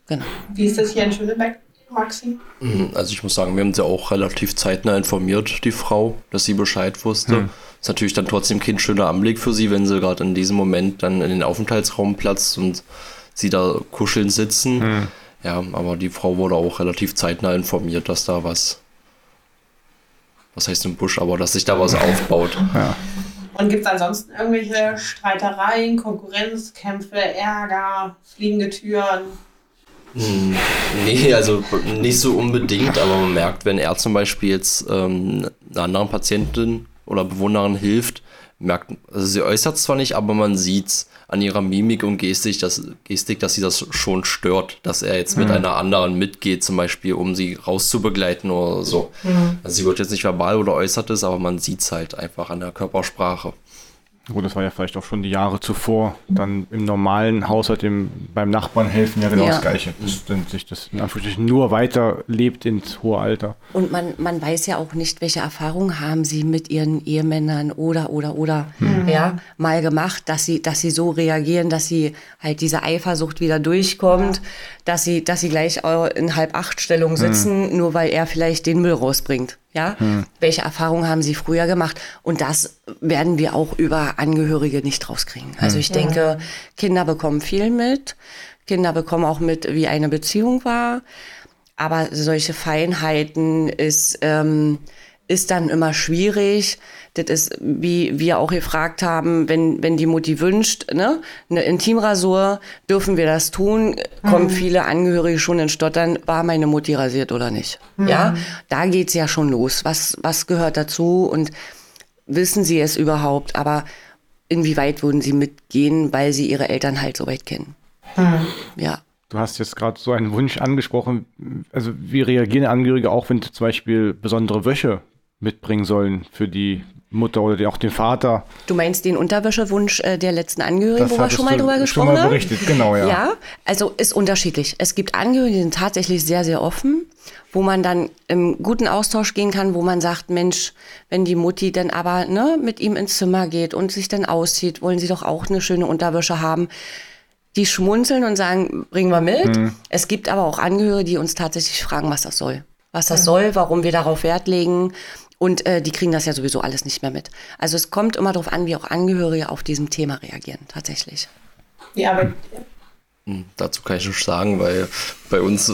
Genau. Wie ist das hier in Schönebeck? Maxi?
Mhm, also ich muss sagen, wir haben sie auch relativ zeitnah informiert, die Frau, dass sie Bescheid wusste. Mhm. Ist natürlich dann trotzdem kein schöner Anblick für sie, wenn sie gerade in diesem Moment dann in den Aufenthaltsraum platzt und sie da kuscheln sitzen. Mhm. Ja, aber die Frau wurde auch relativ zeitnah informiert, dass da was, was heißt im Busch, aber dass sich da was aufbaut.
Ja. Und gibt es ansonsten irgendwelche Streitereien, Konkurrenzkämpfe, Ärger, fliegende Türen?
Nee, also nicht so unbedingt, aber man merkt, wenn er zum Beispiel jetzt ähm, einer anderen Patientin oder Bewohnerin hilft, merkt, also sie äußert zwar nicht, aber man sieht an ihrer Mimik und Gestik, dass, Gestik, dass sie das schon stört, dass er jetzt mit mhm. einer anderen mitgeht, zum Beispiel, um sie rauszubegleiten oder so. Mhm. Also sie wird jetzt nicht verbal oder äußert es, aber man sieht es halt einfach an der Körpersprache.
Gut, das war ja vielleicht auch schon die Jahre zuvor. Dann im normalen Haushalt dem, beim Nachbarn helfen ja genau ja. das Gleiche. Dass dann sich das in Anführungsstrichen nur weiterlebt ins hohe Alter.
Und man, man weiß ja auch nicht, welche Erfahrungen haben sie mit ihren Ehemännern oder, oder, oder, mhm. ja, mal gemacht, dass sie, dass sie so reagieren, dass sie halt diese Eifersucht wieder durchkommt, ja. dass sie, dass sie gleich in halb acht Stellung sitzen, mhm. nur weil er vielleicht den Müll rausbringt. Ja, hm. welche Erfahrungen haben sie früher gemacht? Und das werden wir auch über Angehörige nicht rauskriegen. Also hm. ich denke, Kinder bekommen viel mit. Kinder bekommen auch mit, wie eine Beziehung war. Aber solche Feinheiten ist, ähm, ist dann immer schwierig. Das ist, wie wir auch gefragt haben, wenn, wenn die Mutti wünscht, ne, eine Intimrasur, dürfen wir das tun? Mhm. Kommen viele Angehörige schon in Stottern, war meine Mutti rasiert oder nicht? Mhm. Ja, da geht's ja schon los. Was, was gehört dazu und wissen sie es überhaupt? Aber inwieweit würden sie mitgehen, weil sie ihre Eltern halt so weit kennen? Mhm.
Ja. Du hast jetzt gerade so einen Wunsch angesprochen. Also wie reagieren Angehörige auch, wenn zum Beispiel besondere Wäsche mitbringen sollen für die Mutter oder auch den Vater.
Du meinst den Unterwäschewunsch äh, der letzten Angehörigen, wo wir schon mal drüber gesprochen
haben? Schon mal berichtet, genau, ja.
Ja, also ist unterschiedlich. Es gibt Angehörige, die sind tatsächlich sehr, sehr offen, wo man dann im guten Austausch gehen kann, wo man sagt, Mensch, wenn die Mutti dann aber ne, mit ihm ins Zimmer geht und sich dann auszieht, wollen sie doch auch eine schöne Unterwäsche haben. Die schmunzeln und sagen, bringen wir mit. Mhm. Es gibt aber auch Angehörige, die uns tatsächlich fragen, was das soll. Was das mhm. soll, warum wir darauf Wert legen. Und äh, die kriegen das ja sowieso alles nicht mehr mit. Also es kommt immer darauf an, wie auch Angehörige auf diesem Thema reagieren, tatsächlich.
Ja, aber.
Hm, dazu kann ich nicht sagen, weil bei uns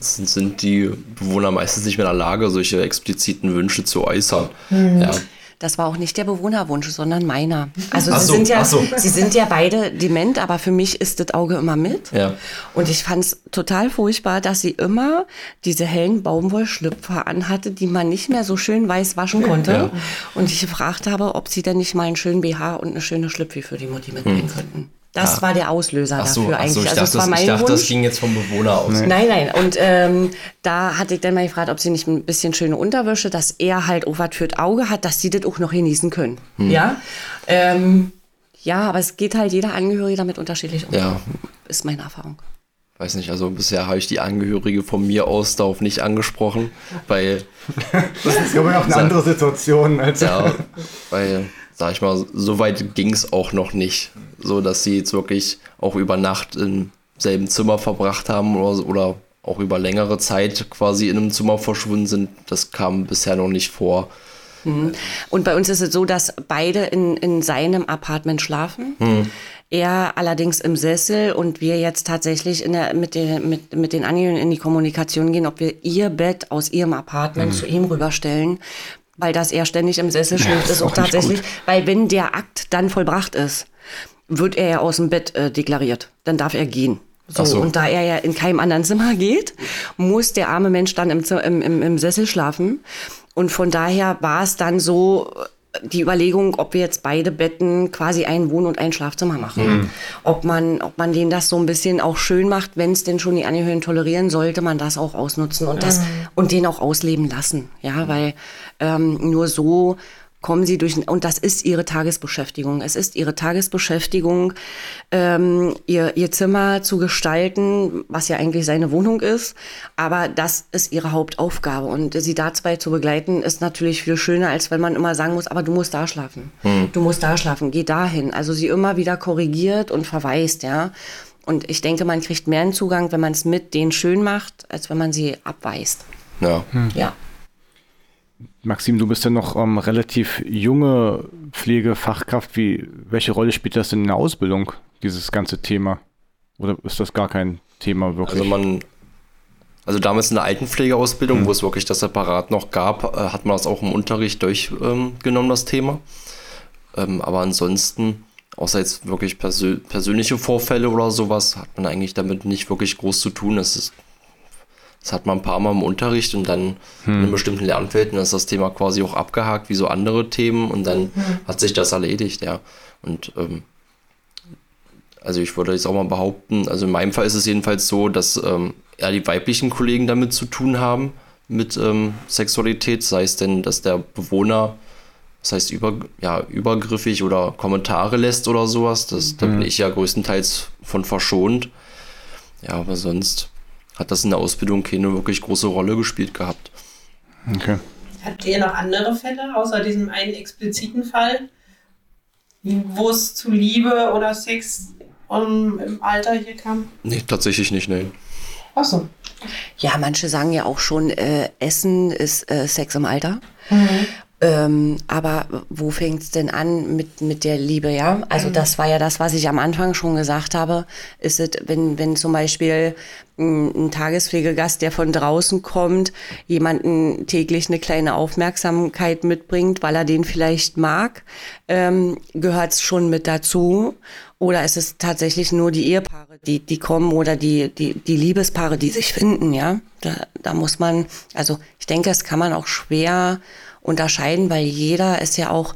sind, sind die Bewohner meistens nicht mehr in der Lage, solche expliziten Wünsche zu äußern. Mhm. Ja.
Das war auch nicht der Bewohnerwunsch, sondern meiner. Also sie, so, sind ja, so. sie sind ja beide dement, aber für mich ist das Auge immer mit.
Ja.
Und ich fand es total furchtbar, dass sie immer diese hellen Baumwollschlüpfer anhatte, die man nicht mehr so schön weiß waschen konnte. Ja. Und ich gefragt habe, ob sie denn nicht mal einen schönen BH und eine schöne Schlüpfi für die Mutti mitbringen hm. könnten. Das ja. war der Auslöser so,
dafür
eigentlich. So,
ich also dachte, das, ich dachte das ging jetzt vom Bewohner aus.
Nee. Nein, nein. Und ähm, da hatte ich dann mal gefragt, ob sie nicht ein bisschen schöne Unterwäsche, dass er halt auch was für das Auge hat, dass sie das auch noch genießen können. Hm. Ja. Ähm, ja, aber es geht halt jeder Angehörige damit unterschiedlich um.
Ja.
Ist meine Erfahrung.
Weiß nicht, also bisher habe ich die Angehörige von mir aus darauf nicht angesprochen, weil.
das ist aber auch eine andere Situation.
Als ja, weil sag ich mal, so weit ging es auch noch nicht. So dass sie jetzt wirklich auch über Nacht im selben Zimmer verbracht haben oder, oder auch über längere Zeit quasi in einem Zimmer verschwunden sind. Das kam bisher noch nicht vor.
Mhm. Und bei uns ist es so, dass beide in, in seinem Apartment schlafen. Mhm. Er allerdings im Sessel und wir jetzt tatsächlich in der, mit, den, mit, mit den Angehörigen in die Kommunikation gehen, ob wir ihr Bett aus ihrem Apartment mhm. zu ihm rüberstellen, weil das er ständig im Sessel schläft, ja, ist auch tatsächlich, weil wenn der Akt dann vollbracht ist, wird er ja aus dem Bett äh, deklariert. Dann darf er gehen. So, so, Und da er ja in keinem anderen Zimmer geht, muss der arme Mensch dann im, im, im Sessel schlafen. Und von daher war es dann so, die Überlegung, ob wir jetzt beide Betten quasi ein Wohn- und ein Schlafzimmer machen. Mhm. Ob man, ob man denen das so ein bisschen auch schön macht, wenn es denn schon die Angehörigen tolerieren, sollte man das auch ausnutzen und das mhm. und den auch ausleben lassen. Ja, weil ähm, nur so kommen sie durch, und das ist ihre Tagesbeschäftigung. Es ist ihre Tagesbeschäftigung, ähm, ihr, ihr Zimmer zu gestalten, was ja eigentlich seine Wohnung ist. Aber das ist ihre Hauptaufgabe. Und sie da zwei zu begleiten, ist natürlich viel schöner, als wenn man immer sagen muss, aber du musst da schlafen. Hm. Du musst da schlafen, geh dahin. Also sie immer wieder korrigiert und verweist, ja. Und ich denke, man kriegt mehr einen Zugang, wenn man es mit denen schön macht, als wenn man sie abweist.
Ja.
Hm. Ja.
Maxim, du bist ja noch ähm, relativ junge Pflegefachkraft. Wie, welche Rolle spielt das denn in der Ausbildung, dieses ganze Thema? Oder ist das gar kein Thema wirklich?
Also man, also damals in der Altenpflegeausbildung, mhm. wo es wirklich das Separat noch gab, äh, hat man das auch im Unterricht durchgenommen, ähm, das Thema. Ähm, aber ansonsten, außer jetzt wirklich persö persönliche Vorfälle oder sowas, hat man eigentlich damit nicht wirklich groß zu tun. Es ist das hat man ein paar Mal im Unterricht und dann hm. in einem bestimmten Lernfeld, dann ist das Thema quasi auch abgehakt, wie so andere Themen und dann hm. hat sich das erledigt, ja. Und ähm, also ich würde jetzt auch mal behaupten, also in meinem Fall ist es jedenfalls so, dass ähm, eher die weiblichen Kollegen damit zu tun haben, mit ähm, Sexualität, sei es denn, dass der Bewohner, das heißt über, ja, übergriffig oder Kommentare lässt oder sowas, das, mhm. da bin hm. ich ja größtenteils von verschont. Ja, aber sonst hat das in der Ausbildung keine wirklich große Rolle gespielt gehabt.
Okay.
Habt ihr noch andere Fälle, außer diesem einen expliziten Fall, wo es zu Liebe oder Sex um, im Alter hier kam?
Nee, tatsächlich nicht, nein.
Ach so.
Ja, manche sagen ja auch schon, äh, Essen ist äh, Sex im Alter. Mhm. Ähm, aber wo fängt es denn an mit, mit der Liebe, ja? Also mhm. das war ja das, was ich am Anfang schon gesagt habe. Ist es, wenn, wenn zum Beispiel ein, ein Tagespflegegast, der von draußen kommt, jemanden täglich eine kleine Aufmerksamkeit mitbringt, weil er den vielleicht mag, ähm, gehört es schon mit dazu. Oder ist es tatsächlich nur die Ehepaare, die, die kommen oder die, die, die Liebespaare, die sich finden, ja? Da, da muss man, also ich denke, das kann man auch schwer unterscheiden, weil jeder ist ja auch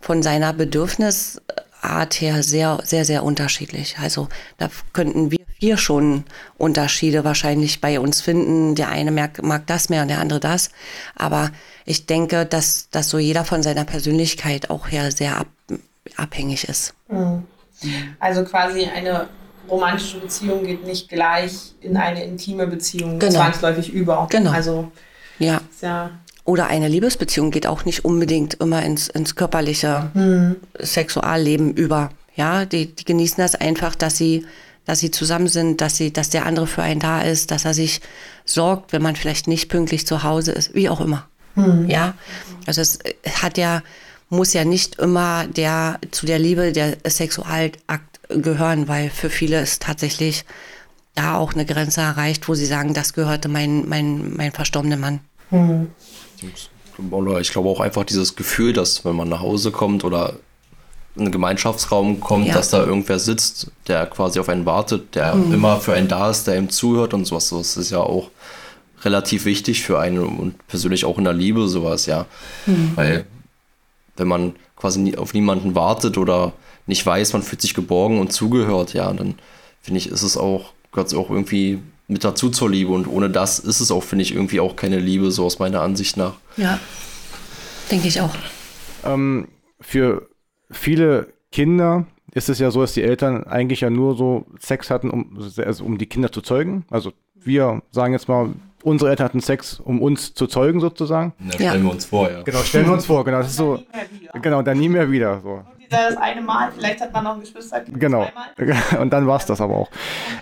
von seiner Bedürfnis Art her sehr, sehr, sehr unterschiedlich. Also da könnten wir vier schon Unterschiede wahrscheinlich bei uns finden. Der eine mag, mag das mehr und der andere das. Aber ich denke, dass, dass so jeder von seiner Persönlichkeit auch her sehr ab, abhängig ist.
Mhm. Also quasi eine romantische Beziehung geht nicht gleich in eine intime Beziehung genau. zwangsläufig über.
Genau.
Also
ja. ja. Oder eine Liebesbeziehung geht auch nicht unbedingt immer ins, ins körperliche mhm. Sexualleben über. Ja, die, die genießen das einfach, dass sie, dass sie zusammen sind, dass sie, dass der andere für einen da ist, dass er sich sorgt, wenn man vielleicht nicht pünktlich zu Hause ist, wie auch immer. Mhm. Ja, also es hat ja, muss ja nicht immer der, zu der Liebe der Sexualakt gehören, weil für viele ist tatsächlich da auch eine Grenze erreicht, wo sie sagen, das gehörte mein, mein, mein verstorbener Mann. Mhm.
Oder ich glaube auch einfach dieses Gefühl, dass wenn man nach Hause kommt oder in einen Gemeinschaftsraum kommt, ja. dass da irgendwer sitzt, der quasi auf einen wartet, der mhm. immer für einen da ist, der ihm zuhört und sowas. Das ist ja auch relativ wichtig für einen und persönlich auch in der Liebe sowas, ja. Mhm. Weil wenn man quasi nie, auf niemanden wartet oder nicht weiß, man fühlt sich geborgen und zugehört, ja, dann finde ich, ist es auch, gehört es auch irgendwie mit dazu zur Liebe. Und ohne das ist es auch, finde ich, irgendwie auch keine Liebe, so aus meiner Ansicht nach.
Ja, denke ich auch.
Ähm, für viele Kinder ist es ja so, dass die Eltern eigentlich ja nur so Sex hatten, um, also um die Kinder zu zeugen. Also wir sagen jetzt mal, unsere Eltern hatten Sex, um uns zu zeugen sozusagen.
Ja, stellen ja. wir uns vor, ja.
Genau, stellen wir uns vor, genau. Das ist so. Genau, dann nie mehr wieder. So
das eine Mal, vielleicht hat man noch ein Geschwisterkind
genau. zweimal. Und dann war es das aber auch.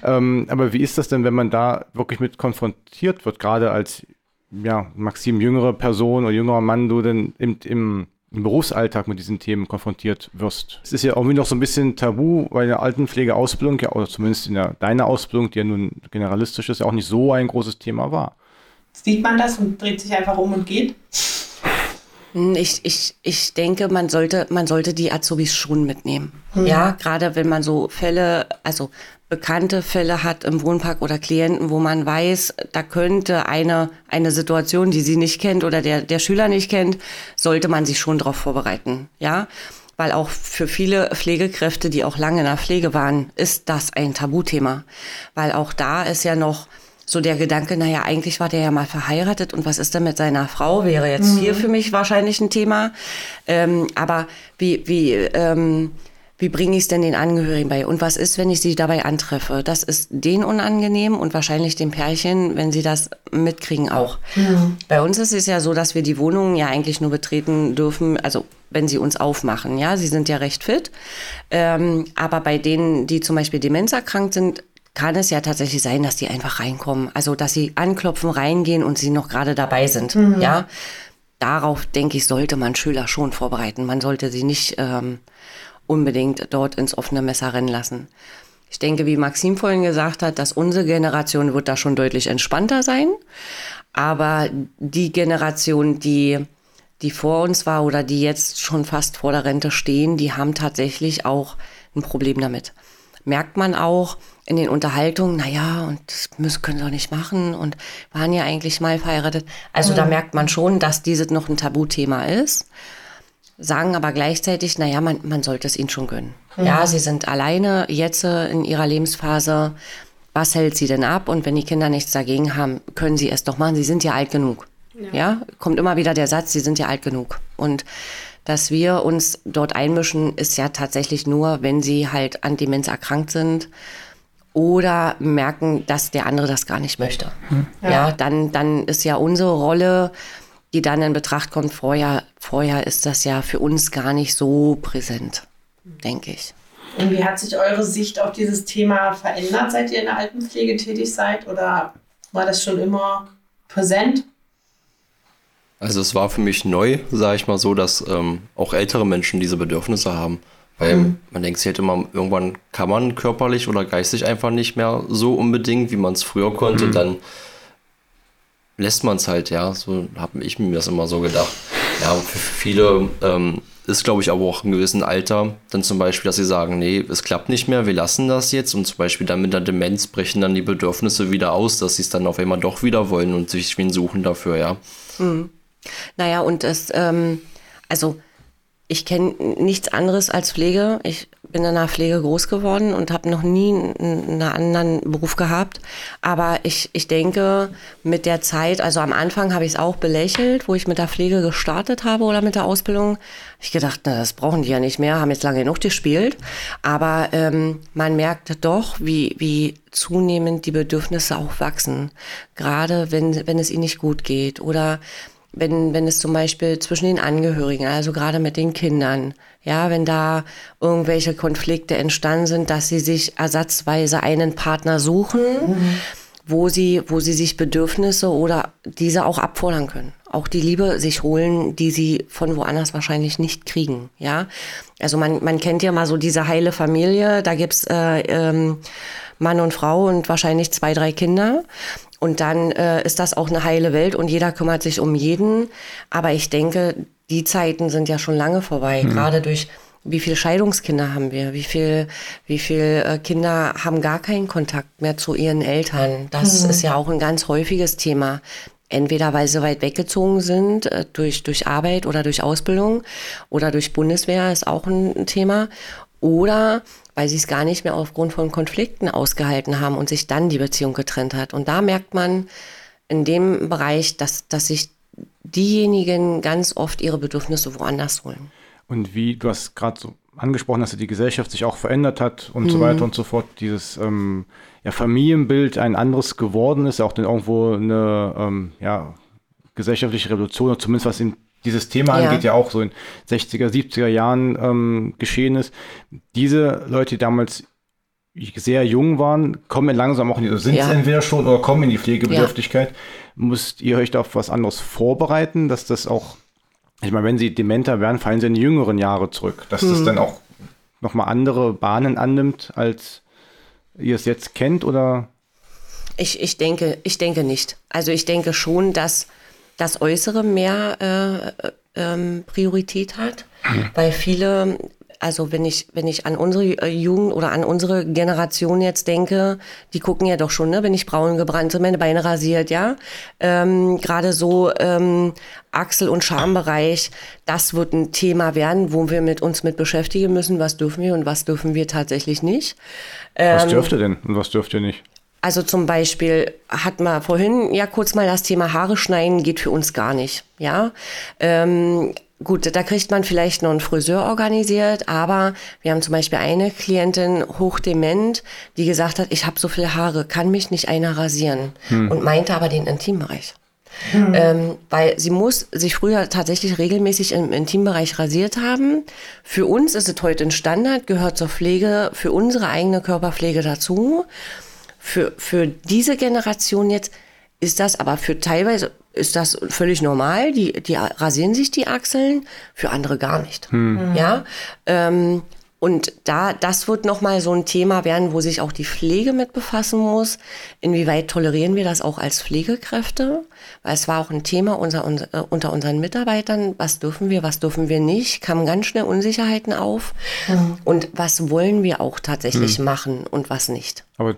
Ähm, aber wie ist das denn, wenn man da wirklich mit konfrontiert wird, gerade als ja, Maxim jüngere Person oder jüngerer Mann, du denn im, im, im Berufsalltag mit diesen Themen konfrontiert wirst? Es ist ja irgendwie noch so ein bisschen tabu, weil in der Altenpflegeausbildung, ja, oder zumindest in der, deiner Ausbildung, die ja nun generalistisch ist, ja auch nicht so ein großes Thema war.
Sieht man das und dreht sich einfach um und geht?
Hm, ich, ich, ich denke, man sollte, man sollte die Azubis schon mitnehmen. Mhm. Ja, gerade wenn man so Fälle, also bekannte Fälle hat im Wohnpark oder Klienten, wo man weiß, da könnte eine, eine Situation, die sie nicht kennt oder der, der Schüler nicht kennt, sollte man sich schon darauf vorbereiten. Ja, weil auch für viele Pflegekräfte, die auch lange in der Pflege waren, ist das ein Tabuthema. Weil auch da ist ja noch so der Gedanke, naja, eigentlich war der ja mal verheiratet und was ist denn mit seiner Frau, wäre jetzt mhm. hier für mich wahrscheinlich ein Thema. Ähm, aber wie, wie, ähm, wie bringe ich es denn den Angehörigen bei? Und was ist, wenn ich sie dabei antreffe? Das ist denen unangenehm und wahrscheinlich dem Pärchen, wenn sie das mitkriegen, auch. Mhm. Bei uns ist es ja so, dass wir die Wohnungen ja eigentlich nur betreten dürfen, also wenn sie uns aufmachen. Ja, sie sind ja recht fit. Ähm, aber bei denen, die zum Beispiel demenzerkrankt sind, kann es ja tatsächlich sein, dass die einfach reinkommen. Also, dass sie anklopfen, reingehen und sie noch gerade dabei sind. Mhm. Ja, darauf denke ich, sollte man Schüler schon vorbereiten. Man sollte sie nicht ähm, unbedingt dort ins offene Messer rennen lassen. Ich denke, wie Maxim vorhin gesagt hat, dass unsere Generation wird da schon deutlich entspannter sein. Aber die Generation, die, die vor uns war oder die jetzt schon fast vor der Rente stehen, die haben tatsächlich auch ein Problem damit. Merkt man auch, in den Unterhaltungen, naja, und das müssen, können sie doch nicht machen und waren ja eigentlich mal verheiratet. Also mhm. da merkt man schon, dass dieses noch ein Tabuthema ist. Sagen aber gleichzeitig, naja, man, man sollte es ihnen schon gönnen. Mhm. Ja, sie sind alleine jetzt in ihrer Lebensphase. Was hält sie denn ab? Und wenn die Kinder nichts dagegen haben, können sie es doch machen. Sie sind ja alt genug. Ja. ja, kommt immer wieder der Satz, sie sind ja alt genug. Und dass wir uns dort einmischen, ist ja tatsächlich nur, wenn sie halt an Demenz erkrankt sind oder merken, dass der andere das gar nicht möchte. Hm. Ja. ja, dann, dann ist ja unsere Rolle, die dann in Betracht kommt, vorher, vorher ist das ja für uns gar nicht so präsent, denke ich.
Und wie hat sich eure Sicht auf dieses Thema verändert, seit ihr in der Altenpflege tätig seid? Oder war das schon immer präsent?
Also es war für mich neu, sage ich mal so, dass ähm, auch ältere Menschen diese Bedürfnisse haben. Weil mhm. man denkt sich halt immer, irgendwann kann man körperlich oder geistig einfach nicht mehr so unbedingt, wie man es früher konnte. Mhm. Dann lässt man es halt, ja. So habe ich mir das immer so gedacht. Ja, für viele ähm, ist, glaube ich, aber auch im gewissen Alter dann zum Beispiel, dass sie sagen, nee, es klappt nicht mehr, wir lassen das jetzt. Und zum Beispiel dann mit der Demenz brechen dann die Bedürfnisse wieder aus, dass sie es dann auf einmal doch wieder wollen und sich wen suchen dafür, ja.
Mhm. Naja, und es, ähm, also ich kenne nichts anderes als Pflege. Ich bin in der Pflege groß geworden und habe noch nie einen anderen Beruf gehabt. Aber ich, ich denke, mit der Zeit, also am Anfang habe ich es auch belächelt, wo ich mit der Pflege gestartet habe oder mit der Ausbildung. Ich gedacht, na, das brauchen die ja nicht mehr, haben jetzt lange genug gespielt. Aber ähm, man merkt doch, wie, wie zunehmend die Bedürfnisse auch wachsen. Gerade wenn, wenn es ihnen nicht gut geht oder wenn, wenn es zum Beispiel zwischen den Angehörigen, also gerade mit den Kindern, ja, wenn da irgendwelche Konflikte entstanden sind, dass sie sich ersatzweise einen Partner suchen, mhm. wo sie, wo sie sich Bedürfnisse oder diese auch abfordern können. Auch die Liebe sich holen, die sie von woanders wahrscheinlich nicht kriegen, ja. Also man, man kennt ja mal so diese heile Familie, da gibt's äh, ähm, Mann und Frau und wahrscheinlich zwei, drei Kinder. Und dann äh, ist das auch eine heile Welt und jeder kümmert sich um jeden. Aber ich denke, die Zeiten sind ja schon lange vorbei, mhm. gerade durch wie viele Scheidungskinder haben wir? Wie viel, wie viel äh, Kinder haben gar keinen Kontakt mehr zu ihren Eltern? Das mhm. ist ja auch ein ganz häufiges Thema. Entweder weil sie weit weggezogen sind äh, durch, durch Arbeit oder durch Ausbildung oder durch Bundeswehr ist auch ein Thema. Oder weil sie es gar nicht mehr aufgrund von Konflikten ausgehalten haben und sich dann die Beziehung getrennt hat. Und da merkt man in dem Bereich, dass, dass sich diejenigen ganz oft ihre Bedürfnisse woanders holen.
Und wie du hast gerade so angesprochen, dass die Gesellschaft sich auch verändert hat und mhm. so weiter und so fort, dieses ähm, ja, Familienbild ein anderes geworden ist, auch dann irgendwo eine ähm, ja, gesellschaftliche Revolution, zumindest was in dieses Thema ja. angeht, ja auch so in 60er, 70er Jahren ähm, geschehen ist. Diese Leute, die damals sehr jung waren, kommen langsam auch in die, sind ja. entweder schon oder kommen in die Pflegebedürftigkeit. Ja. Müsst ihr euch da auf was anderes vorbereiten, dass das auch, ich meine, wenn sie dementer werden, fallen sie in die jüngeren Jahre zurück, dass hm. das dann auch nochmal andere Bahnen annimmt, als ihr es jetzt kennt, oder?
Ich, ich denke, ich denke nicht. Also ich denke schon, dass das Äußere mehr äh, äh, ähm, Priorität hat, weil viele also wenn ich, wenn ich an unsere äh, Jugend oder an unsere Generation jetzt denke, die gucken ja doch schon, ne, wenn ich braun gebrannt sind, meine Beine rasiert, ja. Ähm, Gerade so ähm, Achsel- und Schambereich, das wird ein Thema werden, wo wir mit uns mit beschäftigen müssen. Was dürfen wir und was dürfen wir tatsächlich nicht.
Ähm, was dürft ihr denn und was dürft ihr nicht?
Also zum Beispiel hat man vorhin ja kurz mal das Thema Haare schneiden geht für uns gar nicht. Ja, ähm, gut, da kriegt man vielleicht noch einen Friseur organisiert, aber wir haben zum Beispiel eine Klientin hochdement, die gesagt hat, ich habe so viele Haare, kann mich nicht einer rasieren hm. und meinte aber den Intimbereich. Hm. Ähm, weil sie muss sich früher tatsächlich regelmäßig im Intimbereich rasiert haben. Für uns ist es heute ein Standard, gehört zur Pflege, für unsere eigene Körperpflege dazu. Für, für diese Generation jetzt ist das aber für teilweise ist das völlig normal. Die, die rasieren sich die Achseln, für andere gar nicht. Hm. Ja. Ähm, und da, das wird nochmal so ein Thema werden, wo sich auch die Pflege mit befassen muss. Inwieweit tolerieren wir das auch als Pflegekräfte? Weil es war auch ein Thema unser, unser, äh, unter unseren Mitarbeitern. Was dürfen wir, was dürfen wir nicht? Kamen ganz schnell Unsicherheiten auf. Mhm. Und was wollen wir auch tatsächlich mhm. machen und was nicht?
Aber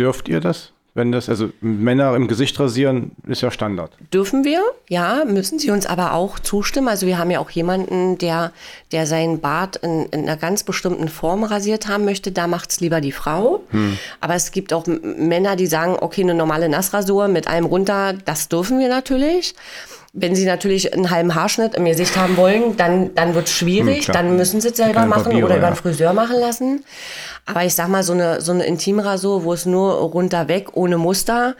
Dürft ihr das? Wenn das, also Männer im Gesicht rasieren, ist ja Standard.
Dürfen wir, ja, müssen sie uns aber auch zustimmen. Also wir haben ja auch jemanden, der, der seinen Bart in, in einer ganz bestimmten Form rasiert haben möchte. Da macht es lieber die Frau. Hm. Aber es gibt auch Männer, die sagen, okay, eine normale Nassrasur mit allem runter, das dürfen wir natürlich. Wenn Sie natürlich einen halben Haarschnitt im Gesicht haben wollen, dann, dann wird es schwierig. Hm, dann müssen Sie es selber machen Papiere, oder über einen Friseur machen lassen. Aber ich sag mal, so eine, so eine Intimrasur, wo es nur runter weg, ohne Muster,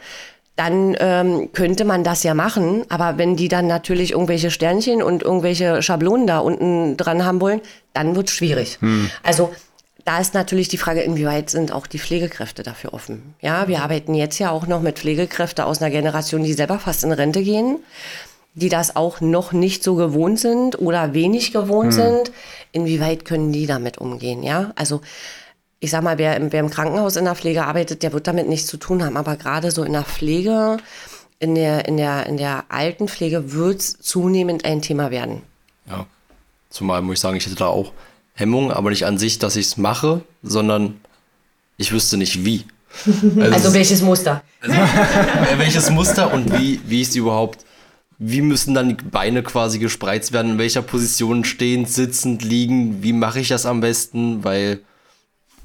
dann ähm, könnte man das ja machen. Aber wenn die dann natürlich irgendwelche Sternchen und irgendwelche Schablonen da unten dran haben wollen, dann wird es schwierig. Hm. Also da ist natürlich die Frage, inwieweit sind auch die Pflegekräfte dafür offen. Ja, wir arbeiten jetzt ja auch noch mit Pflegekräften aus einer Generation, die selber fast in Rente gehen die das auch noch nicht so gewohnt sind oder wenig gewohnt hm. sind, inwieweit können die damit umgehen, ja? Also ich sag mal, wer im, wer im Krankenhaus in der Pflege arbeitet, der wird damit nichts zu tun haben, aber gerade so in der Pflege, in der, in der, in der Altenpflege wird es zunehmend ein Thema werden.
Ja, zumal muss ich sagen, ich hätte da auch Hemmungen, aber nicht an sich, dass ich es mache, sondern ich wüsste nicht wie.
Also, also welches Muster? Also,
welches Muster und wie, wie ich es überhaupt wie müssen dann die Beine quasi gespreizt werden, in welcher Position stehend, sitzend, liegen, wie mache ich das am besten, weil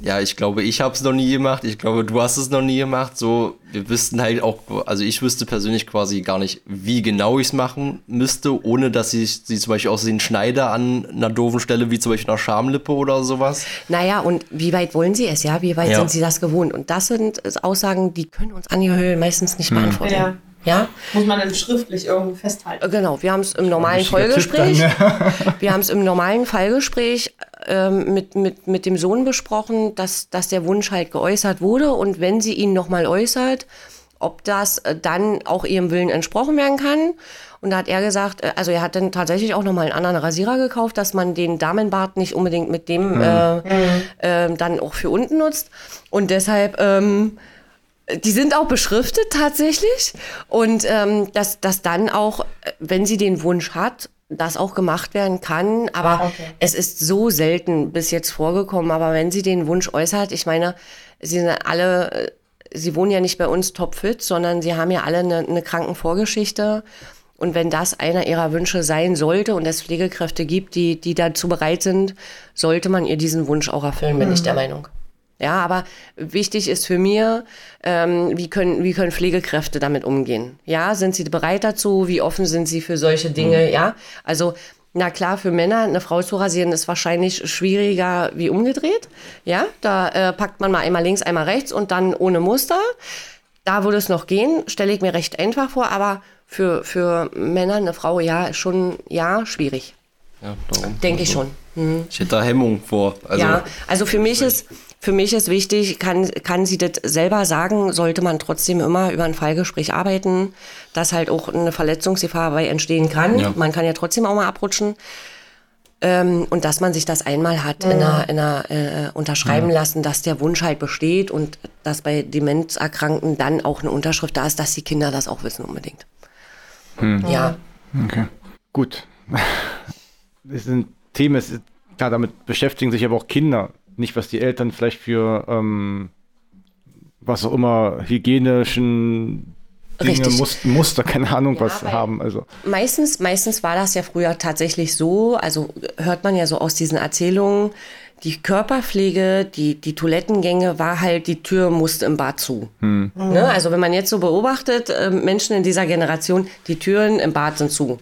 ja, ich glaube, ich habe es noch nie gemacht. Ich glaube, du hast es noch nie gemacht. So, wir wüssten halt auch, also ich wüsste persönlich quasi gar nicht, wie genau ich es machen müsste, ohne dass ich sie zum Beispiel aussehen schneide an einer doofen Stelle, wie zum Beispiel einer Schamlippe oder sowas.
Naja, und wie weit wollen sie es, ja? Wie weit
Ja.
sind sie das gewohnt? Und das sind Aussagen, die können uns Angehörige meistens nicht beantworten.
Ja.
Ja,
Muss man dann schriftlich irgendwo festhalten.
Genau. Wir haben es im normalen Vollgespräch.
dann,
Wir haben es im normalen Fallgespräch ähm, mit, mit, mit dem Sohn besprochen, dass, dass der Wunsch halt geäußert wurde und wenn sie ihn nochmal äußert, ob das äh, dann auch ihrem Willen entsprochen werden kann. Und da hat er gesagt, äh, also er hat dann tatsächlich auch nochmal einen anderen Rasierer gekauft, dass man den Damenbart nicht unbedingt mit dem äh, ähm, dann auch für unten nutzt. Und deshalb, ähm, die sind auch beschriftet tatsächlich. Und ähm, dass, dass dann auch, äh, wenn sie den Wunsch hat, das auch gemacht werden kann. Aber
Ah, okay.
es ist so selten bis jetzt vorgekommen. Aber wenn sie den Wunsch äußert, ich meine, sie sind alle, äh, sie wohnen ja nicht bei uns topfit, sondern sie haben ja alle eine, eine Krankenvorgeschichte. Und wenn das einer ihrer Wünsche sein sollte und es Pflegekräfte gibt, die, die dazu bereit sind, sollte man ihr diesen Wunsch auch erfüllen, bin ich der Meinung. Ja, aber wichtig ist für mir, ähm, wie, können, wie können Pflegekräfte damit umgehen? Ja, sind sie bereit dazu? Wie offen sind sie für solche Dinge? Ja, also na klar, für Männer eine Frau zu rasieren ist wahrscheinlich schwieriger wie umgedreht. Ja, da äh, packt man mal einmal links, einmal rechts und dann ohne Muster. Da würde es noch gehen, stelle ich mir recht einfach vor, aber für, für Männer eine Frau, ja, schon, ja, schwierig.
Ja.
Denke ich schon.
Ich hätte da Hemmung vor. Also,
ja, also für mich ist, für mich ist wichtig, kann, kann sie das selber sagen, sollte man trotzdem immer über ein Fallgespräch arbeiten, dass halt auch eine Verletzungsgefahr dabei entstehen kann.
Ja.
Man kann ja trotzdem auch mal abrutschen. Ähm, und dass man sich das einmal hat in einer, in einer, äh, unterschreiben lassen, dass der Wunsch halt besteht und dass bei Demenzerkrankten dann auch eine Unterschrift da ist, dass die Kinder das auch wissen unbedingt. Ja,
Okay. Gut. Das sind Themen, es ist, klar, damit beschäftigen sich aber auch Kinder. Nicht, was die Eltern vielleicht für ähm, was auch immer, hygienischen Dinge,
Richtig.
Mus Muster, keine Ahnung, was
weil-
haben. Also,
Meistens, meistens war das ja früher tatsächlich so, also hört man ja so aus diesen Erzählungen, die Körperpflege, die, die Toilettengänge war halt, die Tür musste im Bad zu. Ne? Also wenn man jetzt so beobachtet, äh, Menschen in dieser Generation, die Türen im Bad sind zu.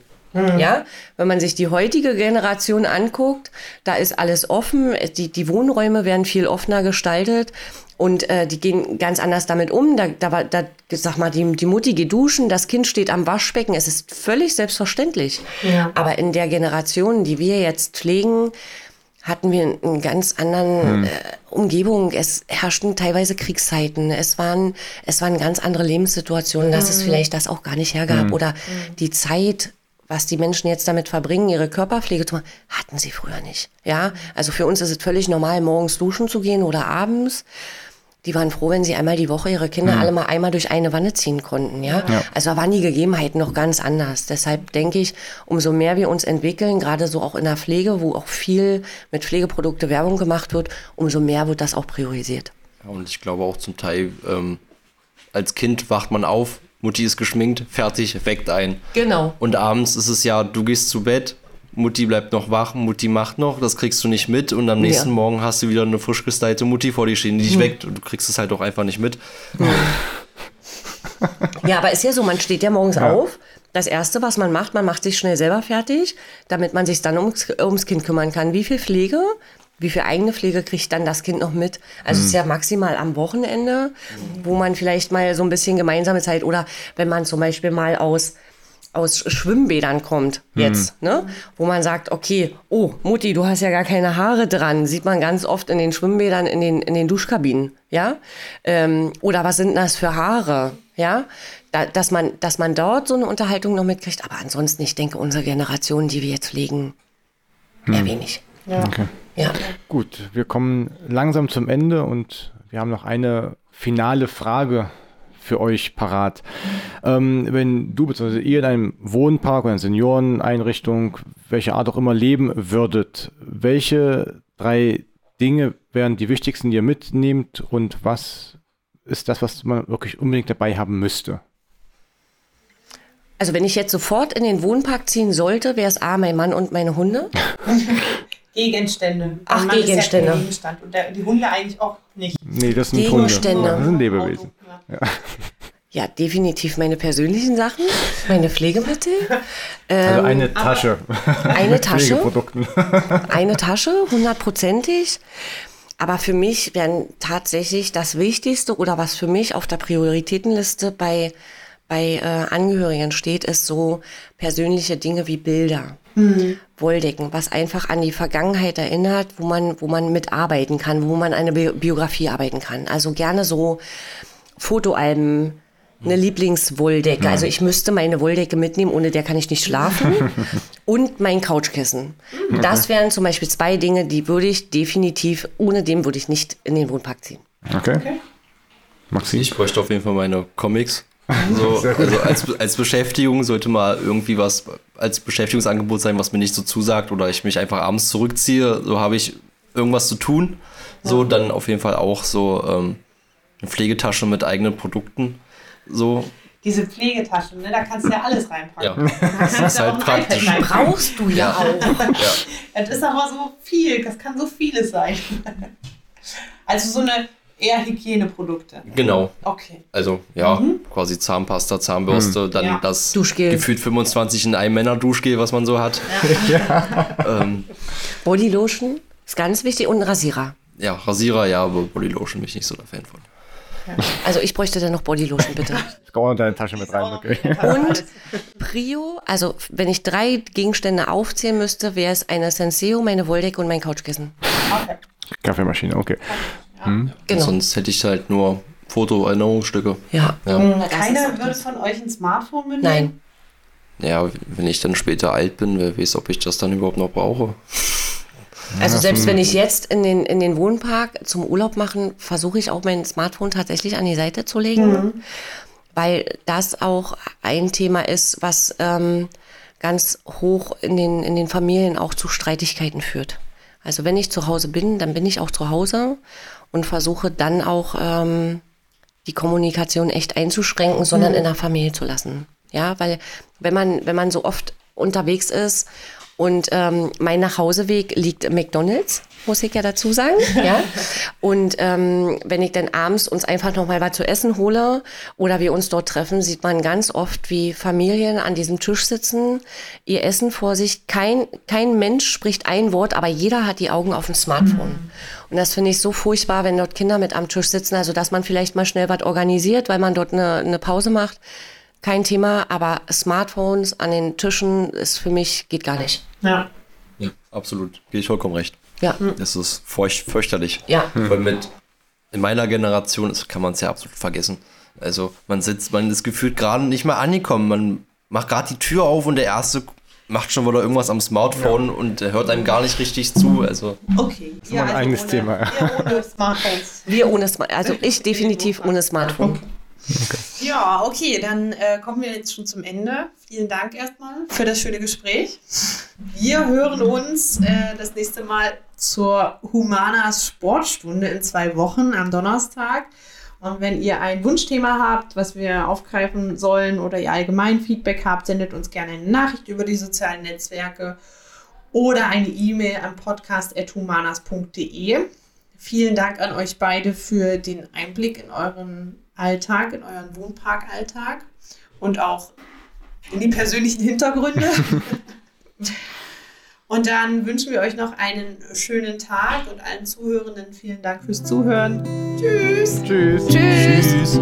Ja, wenn man sich die heutige Generation anguckt, da ist alles offen, die, die Wohnräume werden viel offener gestaltet und äh, die gehen ganz anders damit um. Da, da, war- da sag mal, die, die Mutti geht duschen, das Kind steht am Waschbecken, es ist völlig selbstverständlich.
Ja.
Aber in der Generation, die wir jetzt pflegen, hatten wir einen ganz anderen äh, Umgebung. Es herrschten teilweise Kriegszeiten. Es waren, es waren ganz andere Lebenssituationen, dass es vielleicht das auch gar nicht hergab. Oder die Zeit, was die Menschen jetzt damit verbringen, ihre Körperpflege zu machen, hatten sie früher nicht. Ja, also für uns ist es völlig normal, morgens duschen zu gehen oder abends. Die waren froh, wenn sie einmal die Woche ihre Kinder alle mal einmal durch eine Wanne ziehen konnten, ja? Also da waren die Gegebenheiten noch ganz anders. Deshalb denke ich, umso mehr wir uns entwickeln, gerade so auch in der Pflege, wo auch viel mit Pflegeprodukte Werbung gemacht wird, umso mehr wird das auch priorisiert.
Ja, und ich glaube auch zum Teil, ähm, als Kind wacht man auf, Mutti ist geschminkt, fertig, weckt ein.
Genau.
Und abends ist es ja, du gehst zu Bett, Mutti bleibt noch wach, Mutti macht noch, das kriegst du nicht mit und am nächsten
Ja. Hm.
Morgen hast du wieder eine frisch gestylte Mutti vor dir stehen, die dich weckt und du kriegst es halt auch einfach nicht mit.
Ja, aber ist ja so, man steht ja morgens auf. Das Erste, was man macht, man macht sich schnell selber fertig, damit man sich dann ums, ums Kind kümmern kann. Wie viel Pflege, wie viel eigene Pflege kriegt dann das Kind noch mit? Also es ist ja maximal am Wochenende, wo man vielleicht mal so ein bisschen gemeinsame Zeit oder wenn man zum Beispiel mal aus aus Schwimmbädern kommt jetzt, ne? Wo man sagt, okay, oh, Mutti, du hast ja gar keine Haare dran. Sieht man ganz oft in den Schwimmbädern, in den, in den Duschkabinen, ja? Ähm, oder was sind das für Haare, ja? Da, dass, man, dass man dort so eine Unterhaltung noch mitkriegt. Aber ansonsten, ich denke, unsere Generation, die wir jetzt pflegen, eher wenig.
okay.
Ja.
Gut, wir kommen langsam zum Ende und wir haben noch eine finale Frage für euch parat. Ähm, wenn du bzw. ihr in einem Wohnpark oder einer Senioreneinrichtung, welche Art auch immer, leben würdet, welche drei Dinge wären die wichtigsten, die ihr mitnehmt und was ist das, was man wirklich unbedingt dabei haben müsste?
Also wenn ich jetzt sofort in den Wohnpark ziehen sollte, wäre es A, mein Mann und meine Hunde.
Gegenstände.
Ach,
ja
Gegenstände.
kein Gegenstand. Und der, die Hunde eigentlich auch nicht.
Nee, das sind Hunde.
Gegenstände.
Das sind Lebewesen.
Ja.
Ja, definitiv meine persönlichen Sachen, meine Pflegemittel,
Also eine Tasche.
eine Tasche.
Pflegeprodukten.
eine Tasche, hundertprozentig. Aber für mich wären tatsächlich das Wichtigste oder was für mich auf der Prioritätenliste bei, bei äh, Angehörigen steht, ist so persönliche Dinge wie Bilder. Wolldecken, was einfach an die Vergangenheit erinnert, wo man, wo man mitarbeiten kann, wo man eine Bi Biografie arbeiten kann. Also gerne so Fotoalben, eine Lieblingswolldecke. Also ich müsste meine Wolldecke mitnehmen, ohne der kann ich nicht schlafen. Und mein Couchkissen. Das wären zum Beispiel zwei Dinge, die würde ich definitiv, ohne dem würde ich nicht in den Wohnpark ziehen.
Okay. Maxi?
Ich bräuchte auf jeden Fall meine Comics. So, also als, als Beschäftigung sollte mal irgendwie was als Beschäftigungsangebot sein, was mir nicht so zusagt oder ich mich einfach abends zurückziehe, so habe ich irgendwas zu tun. So, dann auf jeden Fall auch so ähm, eine Pflegetasche mit eigenen Produkten. So,
Diese Pflegetaschen, ne, da kannst du ja alles reinpacken.
ja.
Das
ist halt praktisch.
Brauchst du ja auch.
ja.
Das ist aber so viel, das kann so vieles sein. Also so eine eher Hygieneprodukte.
Genau.
Okay.
Also, ja, quasi Zahnpasta, Zahnbürste, dann
Ja.
das
Duschgel.
gefühlt 25 in einem Männerduschgel, was man so hat. ähm,
Bodylotion ist ganz wichtig und ein Rasierer.
ja, Rasierer, ja, aber Bodylotion bin ich nicht so der Fan von.
Also ich bräuchte dann noch Bodylotion, bitte.
Ich komme in deine Tasche mit rein, okay.
Und Prio, also wenn ich drei Gegenstände aufzählen müsste, wäre es eine Senseo, meine Wolldecke und mein Couchkissen.
okay.
Kaffeemaschine, okay.
Genau.
Sonst hätte ich halt nur Fotoerinnerungsstücke.
Ja.
Ja.
Das
Keiner
ist-
würde von euch ein Smartphone mitnehmen?
Nein.
ja, wenn ich dann später alt bin, wer weiß, ob ich das dann überhaupt noch brauche.
Also selbst wenn ich jetzt in den, in den Wohnpark zum Urlaub machen, versuche ich auch mein Smartphone tatsächlich an die Seite zu legen, weil das auch ein Thema ist, was ähm, ganz hoch in den, in den Familien auch zu Streitigkeiten führt. Also wenn ich zu Hause bin, dann bin ich auch zu Hause und versuche dann auch ähm, die Kommunikation echt einzuschränken, sondern in der Familie zu lassen. Ja, weil wenn man, wenn man so oft unterwegs ist und ähm, mein Nachhauseweg liegt im McDonalds, muss ich ja dazu sagen. ja. Und ähm, wenn ich dann abends uns einfach noch mal was zu essen hole oder wir uns dort treffen, sieht man ganz oft, wie Familien an diesem Tisch sitzen, ihr Essen vor sich. Kein, kein Mensch spricht ein Wort, aber jeder hat die Augen auf dem Smartphone. Und das finde ich so furchtbar, wenn dort Kinder mit am Tisch sitzen. Also, dass man vielleicht mal schnell was organisiert, weil man dort eine, eine Pause macht. Kein Thema, aber Smartphones an den Tischen ist für mich, geht gar nicht.
Ja.
Ja, absolut. Gehe ich vollkommen recht.
Ja,
Das ist furcht, fürchterlich.
ja.
Weil mit in meiner Generation ist, kann man es ja absolut vergessen. Also man sitzt, man ist gefühlt gerade nicht mehr angekommen. Man macht gerade die Tür auf und der erste macht schon wieder irgendwas am Smartphone und er hört einem gar nicht richtig zu. Also
Okay. Das
ist mal ein eigenes Thema, ja.
Ihr ohne Smartphones.
Wir ohne Smartphone, also ich definitiv ohne Smartphone.
Ja, okay, dann äh, kommen wir jetzt schon zum Ende. Vielen Dank erstmal für das schöne Gespräch. Wir hören uns äh, das nächste Mal zur Humanas Sportstunde in zwei Wochen am Donnerstag. Und wenn ihr ein Wunschthema habt, was wir aufgreifen sollen oder ihr allgemein Feedback habt, sendet uns gerne eine Nachricht über die sozialen Netzwerke oder eine E-Mail an podcast.humanas.de. Vielen Dank an euch beide für den Einblick in euren Alltag, in euren Wohnparkalltag und auch in die persönlichen Hintergründe. und dann wünschen wir euch noch einen schönen Tag und allen Zuhörenden vielen Dank fürs Zuhören. Tschüss.
Tschüss.
Tschüss.
tschüss.